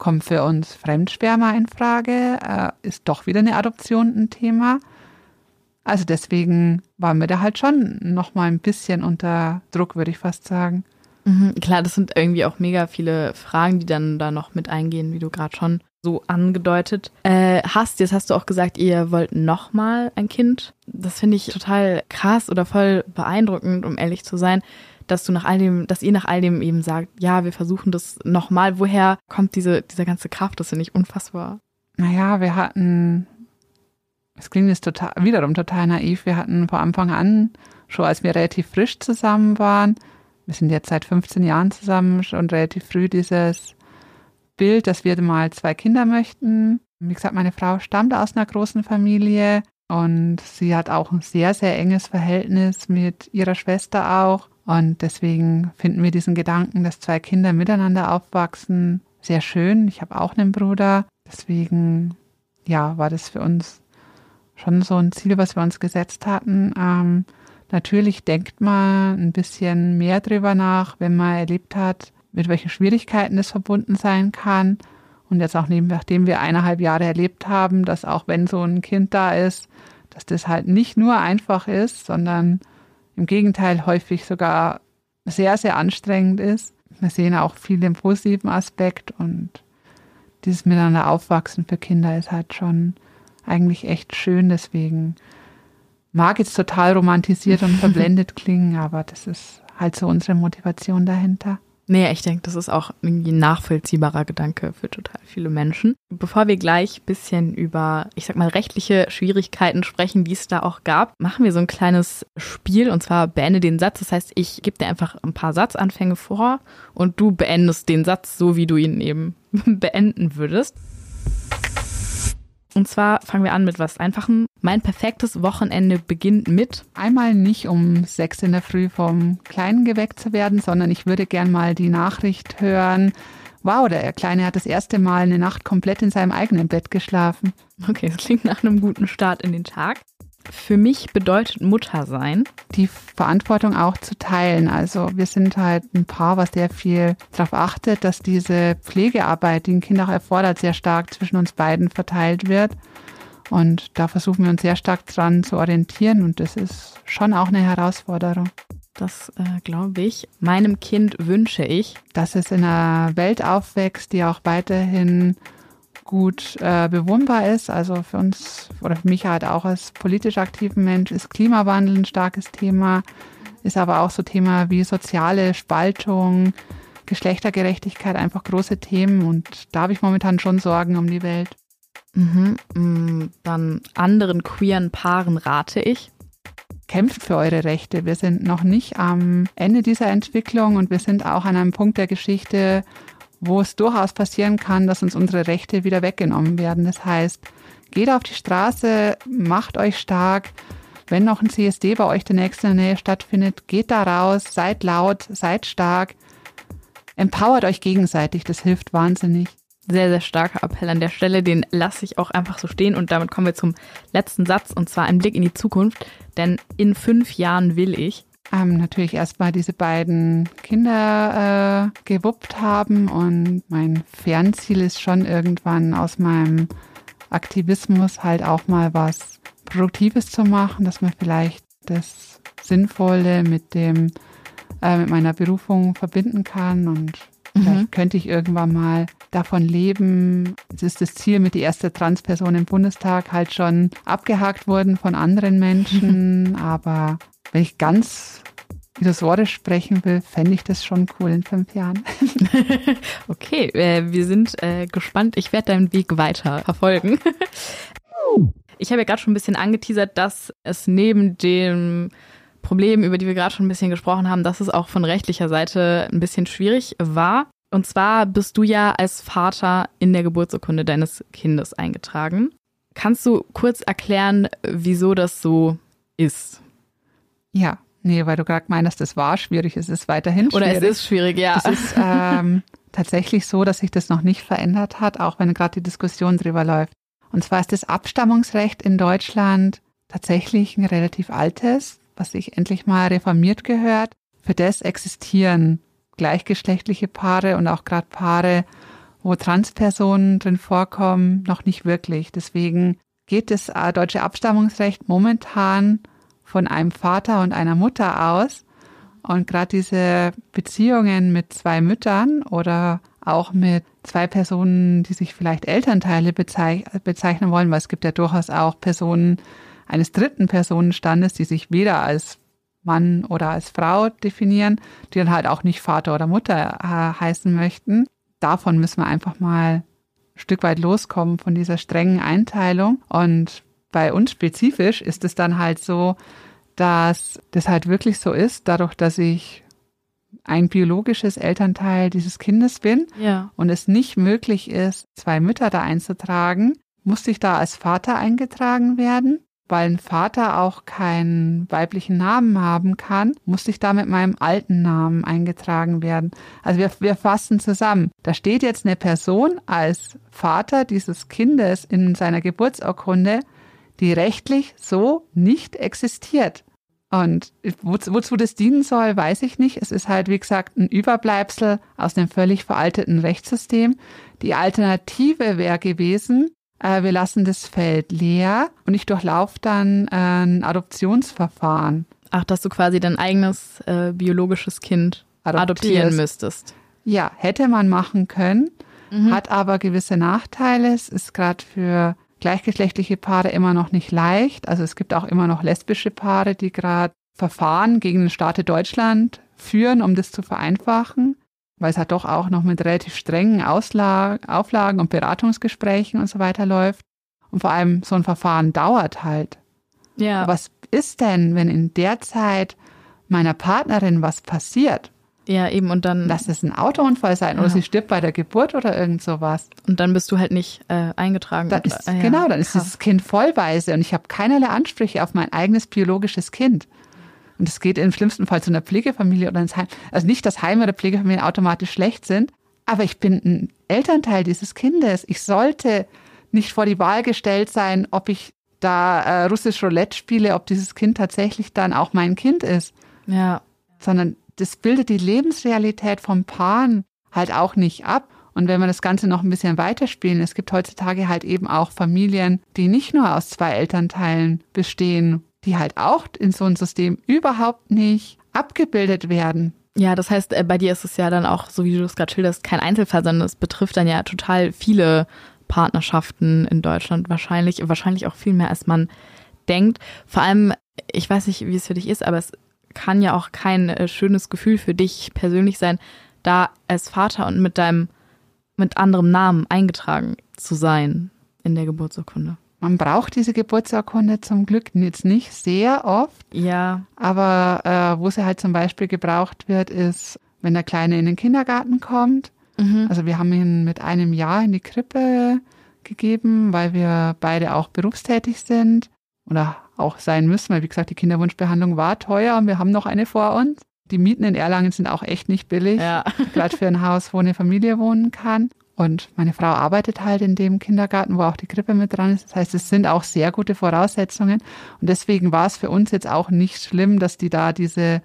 Kommt für uns Fremdsperma in Frage? Äh, ist doch wieder eine Adoption ein Thema? Also deswegen waren wir da halt schon noch mal ein bisschen unter Druck, würde ich fast sagen. Mhm, klar, das sind irgendwie auch mega viele Fragen, die dann da noch mit eingehen, wie du gerade schon so angedeutet äh, hast. Jetzt hast du auch gesagt, ihr wollt noch mal ein Kind. Das finde ich total krass oder voll beeindruckend, um ehrlich zu sein dass du nach all dem, dass ihr nach all dem eben sagt, ja, wir versuchen das nochmal. Woher kommt diese, diese ganze Kraft? Das finde ich unfassbar. Naja, wir hatten, es klingt jetzt total, wiederum total naiv, wir hatten vor Anfang an, schon als wir relativ frisch zusammen waren, wir sind jetzt seit 15 Jahren zusammen, schon relativ früh dieses Bild, dass wir mal zwei Kinder möchten. Wie gesagt, meine Frau stammt aus einer großen Familie und sie hat auch ein sehr, sehr enges Verhältnis mit ihrer Schwester auch. Und deswegen finden wir diesen Gedanken, dass zwei Kinder miteinander aufwachsen, sehr schön. Ich habe auch einen Bruder. Deswegen, ja, war das für uns schon so ein Ziel, was wir uns gesetzt hatten. Ähm, natürlich denkt man ein bisschen mehr drüber nach, wenn man erlebt hat, mit welchen Schwierigkeiten es verbunden sein kann. Und jetzt auch nachdem wir eineinhalb Jahre erlebt haben, dass auch wenn so ein Kind da ist, dass das halt nicht nur einfach ist, sondern im Gegenteil häufig sogar sehr, sehr anstrengend ist. Wir sehen auch viel den positiven Aspekt und dieses Miteinander aufwachsen für Kinder ist halt schon eigentlich echt schön. Deswegen mag jetzt total romantisiert und verblendet klingen, aber das ist halt so unsere Motivation dahinter. Nee, ich denke, das ist auch irgendwie ein nachvollziehbarer Gedanke für total viele Menschen. Bevor wir gleich ein bisschen über, ich sag mal, rechtliche Schwierigkeiten sprechen, die es da auch gab, machen wir so ein kleines Spiel und zwar beende den Satz. Das heißt, ich gebe dir einfach ein paar Satzanfänge vor und du beendest den Satz so, wie du ihn eben beenden würdest. Und zwar fangen wir an mit was Einfachem. Mein perfektes Wochenende beginnt mit. Einmal nicht um sechs in der Früh vom Kleinen geweckt zu werden, sondern ich würde gern mal die Nachricht hören. Wow, der Kleine hat das erste Mal eine Nacht komplett in seinem eigenen Bett geschlafen. Okay, das klingt nach einem guten Start in den Tag. Für mich bedeutet Mutter sein. Die Verantwortung auch zu teilen. Also wir sind halt ein Paar, was sehr viel darauf achtet, dass diese Pflegearbeit, die ein Kind auch erfordert, sehr stark zwischen uns beiden verteilt wird. Und da versuchen wir uns sehr stark dran zu orientieren und das ist schon auch eine Herausforderung. Das äh, glaube ich. Meinem Kind wünsche ich, dass es in einer Welt aufwächst, die auch weiterhin gut äh, bewohnbar ist. Also für uns oder für mich halt auch als politisch aktiven Mensch ist Klimawandel ein starkes Thema, ist aber auch so Thema wie soziale Spaltung, Geschlechtergerechtigkeit einfach große Themen und da habe ich momentan schon Sorgen um die Welt. Mhm. Mm, dann anderen queeren Paaren rate ich. kämpft für eure Rechte. Wir sind noch nicht am Ende dieser Entwicklung und wir sind auch an einem Punkt der Geschichte, wo es durchaus passieren kann, dass uns unsere Rechte wieder weggenommen werden. Das heißt, geht auf die Straße, macht euch stark. Wenn noch ein CSD bei euch demnächst in der Nähe stattfindet, geht da raus, seid laut, seid stark, empowert euch gegenseitig, das hilft wahnsinnig. Sehr, sehr starker Appell an der Stelle, den lasse ich auch einfach so stehen und damit kommen wir zum letzten Satz und zwar ein Blick in die Zukunft, denn in fünf Jahren will ich ähm, natürlich erstmal diese beiden Kinder äh, gewuppt haben und mein Fernziel ist schon irgendwann aus meinem Aktivismus halt auch mal was Produktives zu machen, dass man vielleicht das Sinnvolle mit dem äh, mit meiner Berufung verbinden kann und mhm. vielleicht könnte ich irgendwann mal davon leben. Es ist das Ziel mit die erste Transperson im Bundestag halt schon abgehakt worden von anderen Menschen, aber wenn ich ganz illusorisch sprechen will, fände ich das schon cool in fünf Jahren. okay, äh, wir sind äh, gespannt. Ich werde deinen Weg weiter verfolgen. Ich habe ja gerade schon ein bisschen angeteasert, dass es neben dem Problem, über die wir gerade schon ein bisschen gesprochen haben, dass es auch von rechtlicher Seite ein bisschen schwierig war. Und zwar bist du ja als Vater in der Geburtsurkunde deines Kindes eingetragen. Kannst du kurz erklären, wieso das so ist? Ja, nee, weil du gerade meinst, das war schwierig, es ist weiterhin schwierig. Oder es ist schwierig, ja. Es ist ähm, tatsächlich so, dass sich das noch nicht verändert hat, auch wenn gerade die Diskussion drüber läuft. Und zwar ist das Abstammungsrecht in Deutschland tatsächlich ein relativ altes, was sich endlich mal reformiert gehört. Für das existieren gleichgeschlechtliche Paare und auch gerade Paare, wo Transpersonen drin vorkommen, noch nicht wirklich. Deswegen geht das äh, deutsche Abstammungsrecht momentan von einem Vater und einer Mutter aus. Und gerade diese Beziehungen mit zwei Müttern oder auch mit zwei Personen, die sich vielleicht Elternteile bezeichnen wollen, weil es gibt ja durchaus auch Personen eines dritten Personenstandes, die sich weder als Mann oder als Frau definieren, die dann halt auch nicht Vater oder Mutter äh, heißen möchten. Davon müssen wir einfach mal ein Stück weit loskommen von dieser strengen Einteilung. Und bei uns spezifisch ist es dann halt so, dass das halt wirklich so ist, dadurch, dass ich ein biologisches Elternteil dieses Kindes bin ja. und es nicht möglich ist, zwei Mütter da einzutragen, musste ich da als Vater eingetragen werden weil ein Vater auch keinen weiblichen Namen haben kann, musste ich da mit meinem alten Namen eingetragen werden. Also wir, wir fassen zusammen. Da steht jetzt eine Person als Vater dieses Kindes in seiner Geburtsurkunde, die rechtlich so nicht existiert. Und wozu, wozu das dienen soll, weiß ich nicht. Es ist halt, wie gesagt, ein Überbleibsel aus einem völlig veralteten Rechtssystem. Die Alternative wäre gewesen, äh, wir lassen das Feld leer und ich durchlaufe dann äh, ein Adoptionsverfahren. Ach, dass du quasi dein eigenes äh, biologisches Kind Adoptierst. adoptieren müsstest. Ja, hätte man machen können, mhm. hat aber gewisse Nachteile. Es ist gerade für gleichgeschlechtliche Paare immer noch nicht leicht. Also es gibt auch immer noch lesbische Paare, die gerade Verfahren gegen den Staat Deutschland führen, um das zu vereinfachen weil es halt doch auch noch mit relativ strengen Auslag Auflagen und Beratungsgesprächen und so weiter läuft. Und vor allem so ein Verfahren dauert halt. Ja. Was ist denn, wenn in der Zeit meiner Partnerin was passiert? Ja, eben und dann. Lass es ein Autounfall sein ja. oder sie stirbt bei der Geburt oder irgend sowas. Und dann bist du halt nicht äh, eingetragen. Dann ist, äh, genau, dann krass. ist dieses Kind vollweise und ich habe keinerlei Ansprüche auf mein eigenes biologisches Kind. Und es geht im schlimmsten Fall zu einer Pflegefamilie oder ins Heim. Also nicht, dass Heim oder Pflegefamilien automatisch schlecht sind, aber ich bin ein Elternteil dieses Kindes. Ich sollte nicht vor die Wahl gestellt sein, ob ich da äh, russisch Roulette spiele, ob dieses Kind tatsächlich dann auch mein Kind ist. Ja. Sondern das bildet die Lebensrealität vom Paaren halt auch nicht ab. Und wenn wir das Ganze noch ein bisschen weiterspielen, es gibt heutzutage halt eben auch Familien, die nicht nur aus zwei Elternteilen bestehen, die halt auch in so einem System überhaupt nicht abgebildet werden. Ja, das heißt, äh, bei dir ist es ja dann auch, so wie du es gerade schilderst, kein Einzelfall, sondern es betrifft dann ja total viele Partnerschaften in Deutschland. Wahrscheinlich, wahrscheinlich auch viel mehr, als man denkt. Vor allem, ich weiß nicht, wie es für dich ist, aber es kann ja auch kein äh, schönes Gefühl für dich persönlich sein, da als Vater und mit deinem, mit anderem Namen eingetragen zu sein in der Geburtsurkunde. man braucht diese Geburtsurkunde zum Glück jetzt nicht sehr oft. Ja. Aber äh, wo sie halt zum Beispiel gebraucht wird, ist, wenn der Kleine in den Kindergarten kommt. Mhm. Also wir haben ihn mit einem Jahr in die Krippe gegeben, weil wir beide auch berufstätig sind oder auch sein müssen, weil wie gesagt, die Kinderwunschbehandlung war teuer und wir haben noch eine vor uns. Die Mieten in Erlangen sind auch echt nicht billig, ja. gerade für ein Haus, wo eine Familie wohnen kann. Und meine Frau arbeitet halt in dem Kindergarten, wo auch die Krippe mit dran ist. Das heißt, es sind auch sehr gute Voraussetzungen. Und deswegen war es für uns jetzt auch nicht schlimm, dass die da diese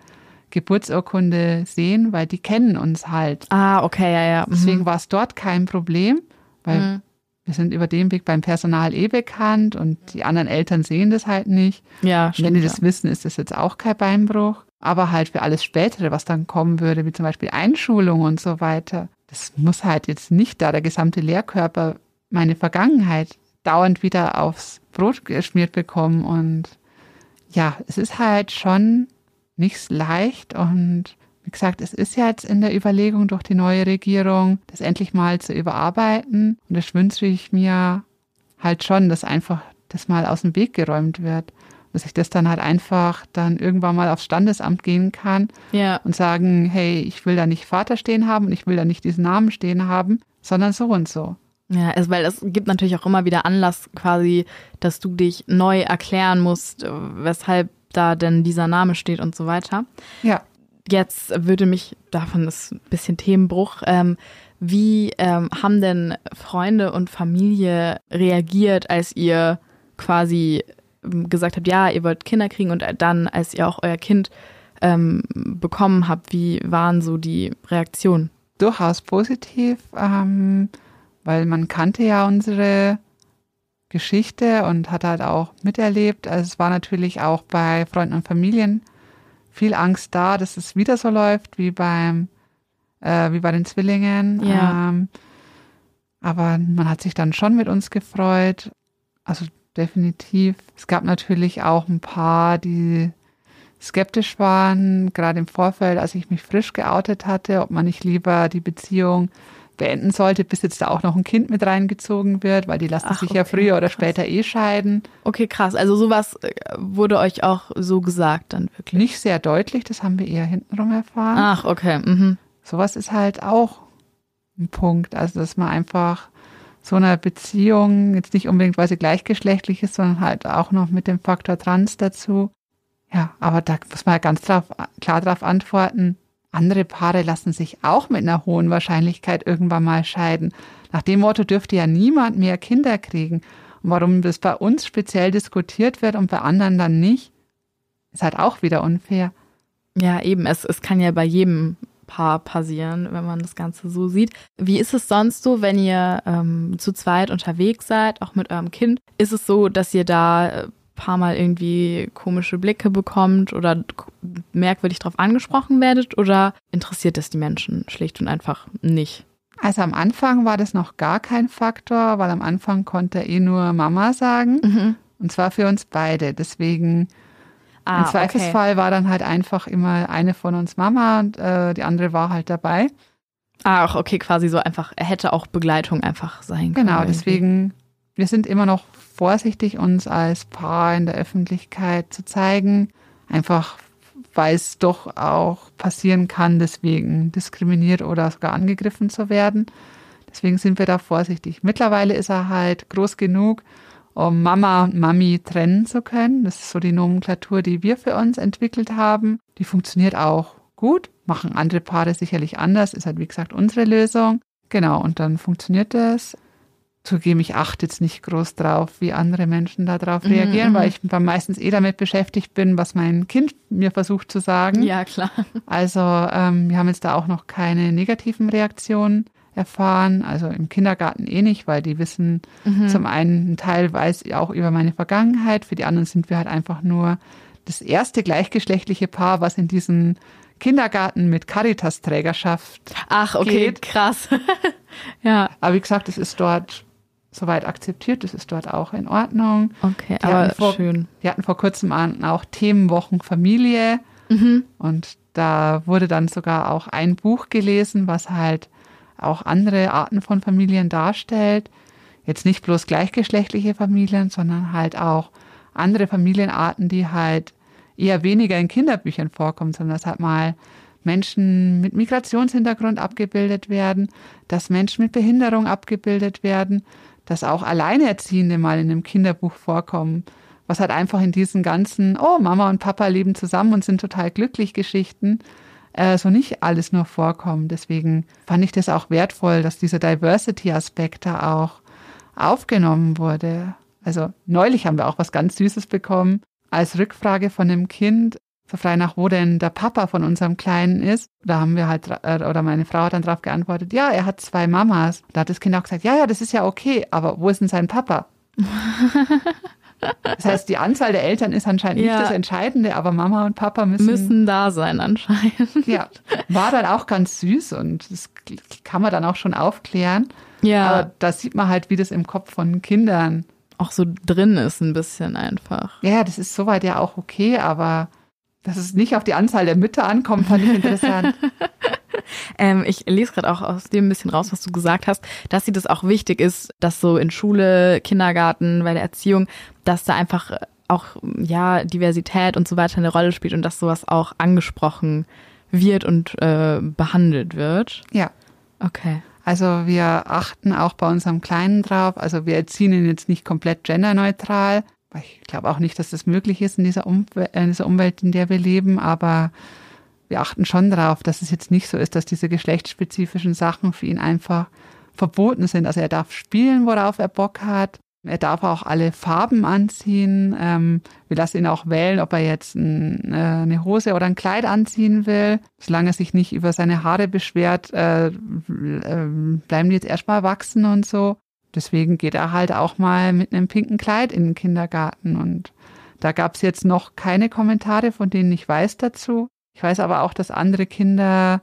Geburtsurkunde sehen, weil die kennen uns halt. Ah, okay, ja, ja. Mhm. Deswegen war es dort kein Problem, weil mhm. Wir sind über den Weg beim Personal eh bekannt und die anderen Eltern sehen das halt nicht. Ja, stimmt, Wenn die das ja. wissen, ist das jetzt auch kein Beinbruch. Aber halt für alles Spätere, was dann kommen würde, wie zum Beispiel Einschulung und so weiter, das muss halt jetzt nicht da der gesamte Lehrkörper meine Vergangenheit dauernd wieder aufs Brot geschmiert bekommen. Und ja, es ist halt schon nicht leicht. Und wie gesagt, es ist jetzt in der Überlegung durch die neue Regierung, das endlich mal zu überarbeiten. Und das wünsche ich mir halt schon, dass einfach das mal aus dem Weg geräumt wird dass ich das dann halt einfach dann irgendwann mal aufs Standesamt gehen kann ja. und sagen, hey, ich will da nicht Vater stehen haben und ich will da nicht diesen Namen stehen haben, sondern so und so. Ja, also, weil es gibt natürlich auch immer wieder Anlass quasi, dass du dich neu erklären musst, weshalb da denn dieser Name steht und so weiter. Ja. Jetzt würde mich, davon ist ein bisschen Themenbruch, ähm, wie ähm, haben denn Freunde und Familie reagiert, als ihr quasi gesagt habt, ja, ihr wollt Kinder kriegen und dann, als ihr auch euer Kind ähm, bekommen habt, wie waren so die Reaktionen? Durchaus positiv, ähm, weil man kannte ja unsere Geschichte und hat halt auch miterlebt. Also es war natürlich auch bei Freunden und Familien viel Angst da, dass es wieder so läuft wie beim äh, wie bei den Zwillingen. Ja. Ähm, aber man hat sich dann schon mit uns gefreut. Also definitiv. Es gab natürlich auch ein paar, die skeptisch waren, gerade im Vorfeld, als ich mich frisch geoutet hatte, ob man nicht lieber die Beziehung beenden sollte, bis jetzt da auch noch ein Kind mit reingezogen wird, weil die lassen Ach, sich okay, ja früher oder krass. später eh scheiden. Okay, krass. Also sowas äh, wurde euch auch so gesagt dann wirklich? Nicht sehr deutlich, das haben wir eher hintenrum erfahren. Ach, okay. Mhm. Sowas ist halt auch ein Punkt. Also, dass man einfach so einer Beziehung, jetzt nicht unbedingt, weil sie gleichgeschlechtlich ist, sondern halt auch noch mit dem Faktor Trans dazu. Ja, aber da muss man ja ganz drauf, klar darauf antworten. Andere Paare lassen sich auch mit einer hohen Wahrscheinlichkeit irgendwann mal scheiden. Nach dem Motto dürfte ja niemand mehr Kinder kriegen. Und warum das bei uns speziell diskutiert wird und bei anderen dann nicht, ist halt auch wieder unfair. Ja, eben. Es, es kann ja bei jedem Paar passieren, wenn man das Ganze so sieht. Wie ist es sonst so, wenn ihr ähm, zu zweit unterwegs seid, auch mit eurem Kind? Ist es so, dass ihr da äh, paar Mal irgendwie komische Blicke bekommt oder merkwürdig darauf angesprochen werdet oder interessiert das die Menschen schlicht und einfach nicht? Also am Anfang war das noch gar kein Faktor, weil am Anfang konnte er eh nur Mama sagen. Mhm. Und zwar für uns beide. Deswegen Ah, Im Zweifelsfall okay. war dann halt einfach immer eine von uns Mama und äh, die andere war halt dabei. Ach, okay, quasi so einfach, er hätte auch Begleitung einfach sein können. Genau, deswegen, wir sind immer noch vorsichtig, uns als Paar in der Öffentlichkeit zu zeigen. Einfach, weil es doch auch passieren kann, deswegen diskriminiert oder sogar angegriffen zu werden. Deswegen sind wir da vorsichtig. Mittlerweile ist er halt groß genug, um Mama und Mami trennen zu können. Das ist so die Nomenklatur, die wir für uns entwickelt haben. Die funktioniert auch gut, machen andere Paare sicherlich anders, ist halt wie gesagt unsere Lösung. Genau, und dann funktioniert das. Zugeben, ich achte jetzt nicht groß drauf, wie andere Menschen darauf mhm, reagieren, mhm, weil ich meistens eh damit beschäftigt bin, was mein Kind mir versucht zu sagen. Ja, klar. Also ähm, wir haben jetzt da auch noch keine negativen Reaktionen erfahren. Also im Kindergarten eh nicht, weil die wissen mhm. zum einen ein Teil weiß auch über meine Vergangenheit, für die anderen sind wir halt einfach nur das erste gleichgeschlechtliche Paar, was in diesen Kindergarten mit Caritas-Trägerschaft. Ach, okay, geht. krass. ja. Aber wie gesagt, es ist dort soweit akzeptiert, es ist dort auch in Ordnung. Okay, die aber vor, schön. Wir hatten vor kurzem auch Themenwochen Familie mhm. und da wurde dann sogar auch ein Buch gelesen, was halt auch andere Arten von Familien darstellt. jetzt nicht bloß gleichgeschlechtliche Familien, sondern halt auch andere Familienarten, die halt eher weniger in Kinderbüchern vorkommen, sondern dass halt mal Menschen mit Migrationshintergrund abgebildet werden, dass Menschen mit Behinderung abgebildet werden, dass auch Alleinerziehende mal in einem Kinderbuch vorkommen, was halt einfach in diesen ganzen, oh, Mama und Papa leben zusammen und sind total glücklich Geschichten, äh, so nicht alles nur vorkommen. Deswegen fand ich das auch wertvoll, dass dieser Diversity-Aspekt da auch aufgenommen wurde. Also neulich haben wir auch was ganz Süßes bekommen als Rückfrage von einem Kind, so frei nach wo denn der Papa von unserem Kleinen ist. Da haben wir halt, äh, oder meine Frau hat dann darauf geantwortet, ja, er hat zwei Mamas. Da hat das Kind auch gesagt, ja, ja, das ist ja okay, aber wo ist denn sein Papa? Das heißt, die Anzahl der Eltern ist anscheinend ja. nicht das Entscheidende, aber Mama und Papa müssen, müssen da sein anscheinend. Ja, war dann auch ganz süß und das kann man dann auch schon aufklären. Ja. Aber da sieht man halt, wie das im Kopf von Kindern auch so drin ist, ein bisschen einfach. Ja, das ist soweit ja auch okay, aber dass es nicht auf die Anzahl der Mütter ankommt, fand ich interessant. ähm, ich lese gerade auch aus dem ein bisschen raus, was du gesagt hast, dass sie das auch wichtig ist, dass so in Schule, Kindergarten, bei der Erziehung, dass da einfach auch ja Diversität und so weiter eine Rolle spielt und dass sowas auch angesprochen wird und äh, behandelt wird. Ja. Okay. Also wir achten auch bei unserem Kleinen drauf. Also wir erziehen ihn jetzt nicht komplett genderneutral. Ich glaube auch nicht, dass das möglich ist in dieser, Umwelt, in dieser Umwelt, in der wir leben, aber wir achten schon darauf, dass es jetzt nicht so ist, dass diese geschlechtsspezifischen Sachen für ihn einfach verboten sind. Also er darf spielen, worauf er Bock hat. Er darf auch alle Farben anziehen. Ähm, wir lassen ihn auch wählen, ob er jetzt äh, eine Hose oder ein Kleid anziehen will. Solange er sich nicht über seine Haare beschwert, äh, äh, bleiben die jetzt erstmal wachsen und so. Deswegen geht er halt auch mal mit einem pinken Kleid in den Kindergarten. Und da gab es jetzt noch keine Kommentare, von denen ich weiß dazu. Ich weiß aber auch, dass andere Kinder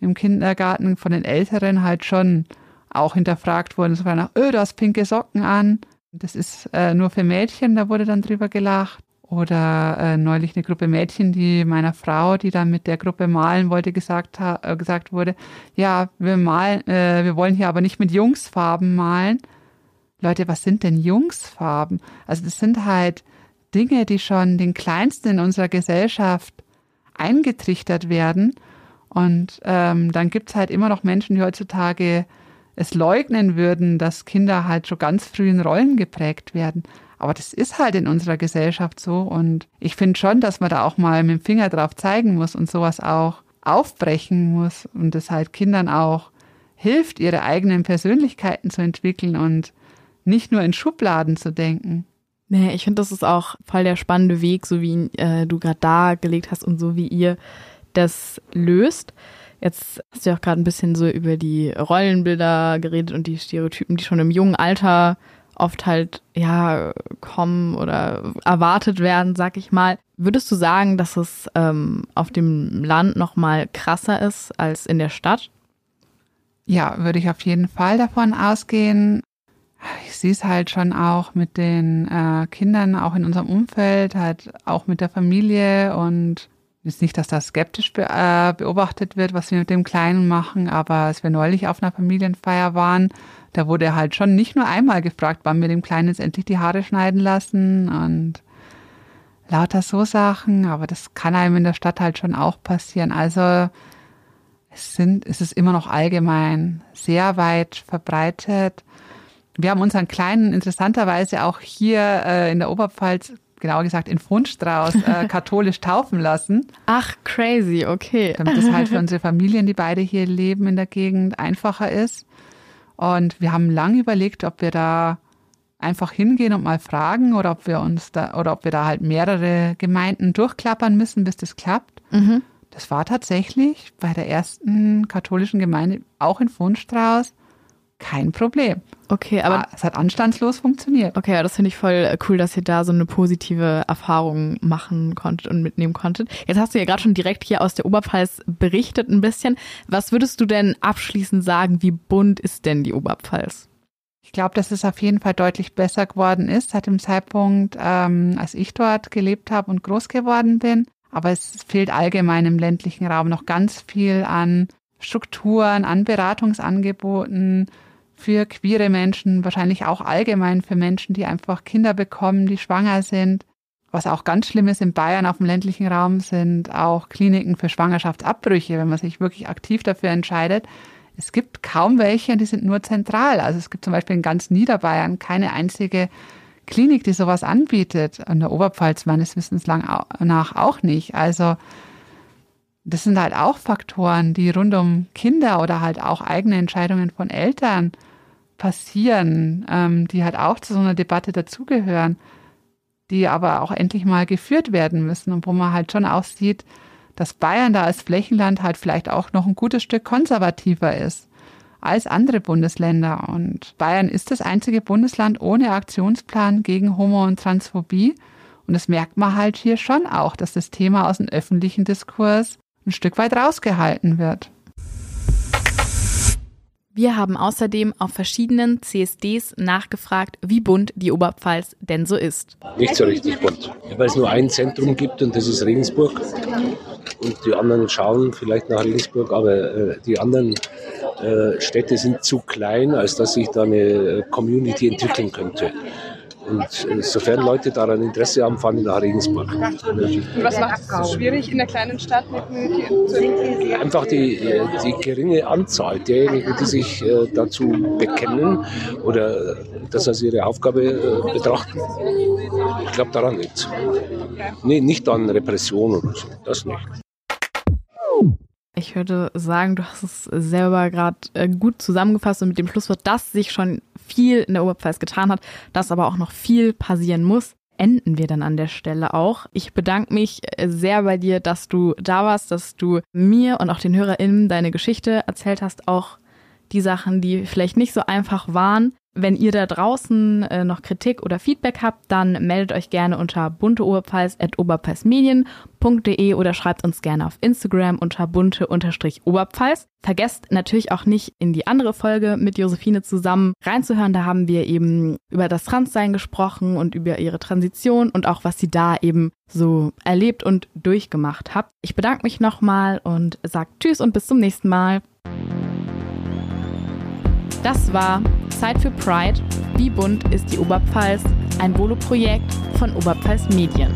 im Kindergarten von den Älteren halt schon auch hinterfragt wurden. So nach, öh, du hast pinke Socken an. Das ist äh, nur für Mädchen, da wurde dann drüber gelacht. Oder äh, neulich eine Gruppe Mädchen, die meiner Frau, die dann mit der Gruppe malen wollte, gesagt, äh, gesagt wurde, ja, wir malen, äh, wir wollen hier aber nicht mit Jungsfarben malen. Leute, was sind denn Jungsfarben? Also das sind halt Dinge, die schon den Kleinsten in unserer Gesellschaft eingetrichtert werden. Und ähm, dann gibt's halt immer noch Menschen, die heutzutage es leugnen würden, dass Kinder halt schon ganz früh in Rollen geprägt werden. Aber das ist halt in unserer Gesellschaft so. Und ich finde schon, dass man da auch mal mit dem Finger drauf zeigen muss und sowas auch aufbrechen muss und es halt Kindern auch hilft, ihre eigenen Persönlichkeiten zu entwickeln und nicht nur in Schubladen zu denken. Nee, ich finde, das ist auch voll der spannende Weg, so wie äh, du gerade dargelegt hast und so wie ihr das löst. Jetzt hast du ja auch gerade ein bisschen so über die Rollenbilder geredet und die Stereotypen, die schon im jungen Alter oft halt, ja, kommen oder erwartet werden, sag ich mal. Würdest du sagen, dass es ähm, auf dem Land noch mal krasser ist als in der Stadt? Ja, würde ich auf jeden Fall davon ausgehen. Ich sehe es halt schon auch mit den äh, Kindern, auch in unserem Umfeld, halt auch mit der Familie und ist nicht, dass das skeptisch be äh, beobachtet wird, was wir mit dem Kleinen machen, aber als wir neulich auf einer Familienfeier waren, da wurde halt schon nicht nur einmal gefragt, wann wir dem Kleinen jetzt endlich die Haare schneiden lassen und lauter so Sachen, aber das kann einem in der Stadt halt schon auch passieren. Also es sind, es ist immer noch allgemein sehr weit verbreitet. Wir haben unseren Kleinen interessanterweise auch hier äh, in der Oberpfalz genauer gesagt in Fundstrauß, äh, katholisch taufen lassen. Ach, crazy, okay. Damit es halt für unsere Familien, die beide hier leben in der Gegend, einfacher ist. Und wir haben lange überlegt, ob wir da einfach hingehen und mal fragen oder ob wir uns da oder ob wir da halt mehrere Gemeinden durchklappern müssen, bis das klappt. Mhm. Das war tatsächlich bei der ersten katholischen Gemeinde auch in Fundstrauß kein Problem. Okay, aber ah, es hat anstandslos funktioniert. Okay, das finde ich voll äh, cool, dass ihr da so eine positive Erfahrung machen konntet und mitnehmen konntet. Jetzt hast du ja gerade schon direkt hier aus der Oberpfalz berichtet ein bisschen. Was würdest du denn abschließend sagen, wie bunt ist denn die Oberpfalz? Ich glaube, dass es auf jeden Fall deutlich besser geworden ist seit dem Zeitpunkt, ähm, als ich dort gelebt habe und groß geworden bin. Aber es fehlt allgemein im ländlichen Raum noch ganz viel an Strukturen, an Beratungsangeboten, für queere Menschen, wahrscheinlich auch allgemein für Menschen, die einfach Kinder bekommen, die schwanger sind. Was auch ganz schlimm ist in Bayern auf dem ländlichen Raum sind auch Kliniken für Schwangerschaftsabbrüche, wenn man sich wirklich aktiv dafür entscheidet. Es gibt kaum welche und die sind nur zentral. Also es gibt zum Beispiel in ganz Niederbayern keine einzige Klinik, die sowas anbietet. An der Oberpfalz meines Wissens nach auch nicht. Also das sind halt auch Faktoren, die rund um Kinder oder halt auch eigene Entscheidungen von Eltern passieren, ähm, die halt auch zu so einer Debatte dazugehören, die aber auch endlich mal geführt werden müssen und wo man halt schon auch sieht, dass Bayern da als Flächenland halt vielleicht auch noch ein gutes Stück konservativer ist als andere Bundesländer. Und Bayern ist das einzige Bundesland ohne Aktionsplan gegen Homo- und Transphobie. Und das merkt man halt hier schon auch, dass das Thema aus dem öffentlichen Diskurs ein Stück weit rausgehalten wird. Wir haben außerdem auf verschiedenen CSDs nachgefragt, wie bunt die Oberpfalz denn so ist. Nicht so richtig bunt, weil es nur ein Zentrum gibt und das ist Regensburg. Und die anderen schauen vielleicht nach Regensburg, aber äh, die anderen äh, Städte sind zu klein, als dass sich da eine Community entwickeln könnte. Und insofern Leute daran Interesse haben, fahren die nach Regensburg. Und was macht es so schwierig, in der kleinen Stadt eine Community zu entwickeln? Einfach die, die geringe Anzahl derjenigen, die sich äh, dazu bekennen oder das als ihre Aufgabe äh, betrachten. Ich glaube, daran liegt es. Nee, nicht an Repression oder so, das nicht. Ich würde sagen, du hast es selber gerade äh, gut zusammengefasst und mit dem Schlusswort, dass sich schon viel in der Oberpfalz getan hat, dass aber auch noch viel passieren muss, enden wir dann an der Stelle auch. Ich bedanke mich äh, sehr bei dir, dass du da warst, dass du mir und auch den HörerInnen deine Geschichte erzählt hast, auch die Sachen, die vielleicht nicht so einfach waren. Wenn ihr da draußen äh, noch Kritik oder Feedback habt, dann meldet euch gerne unter bunteoberpfalz.oberpfalzmedien.de oder schreibt uns gerne auf Instagram unter bunte-oberpfalz. Vergesst natürlich auch nicht, in die andere Folge mit Josephine zusammen reinzuhören. Da haben wir eben über das Transsein gesprochen und über ihre Transition und auch, was sie da eben so erlebt und durchgemacht hat. Ich bedanke mich nochmal und sage Tschüss und bis zum nächsten Mal. Das war Zeit für Pride. Wie bunt ist die Oberpfalz? Ein Volo-Projekt von Oberpfalz Medien.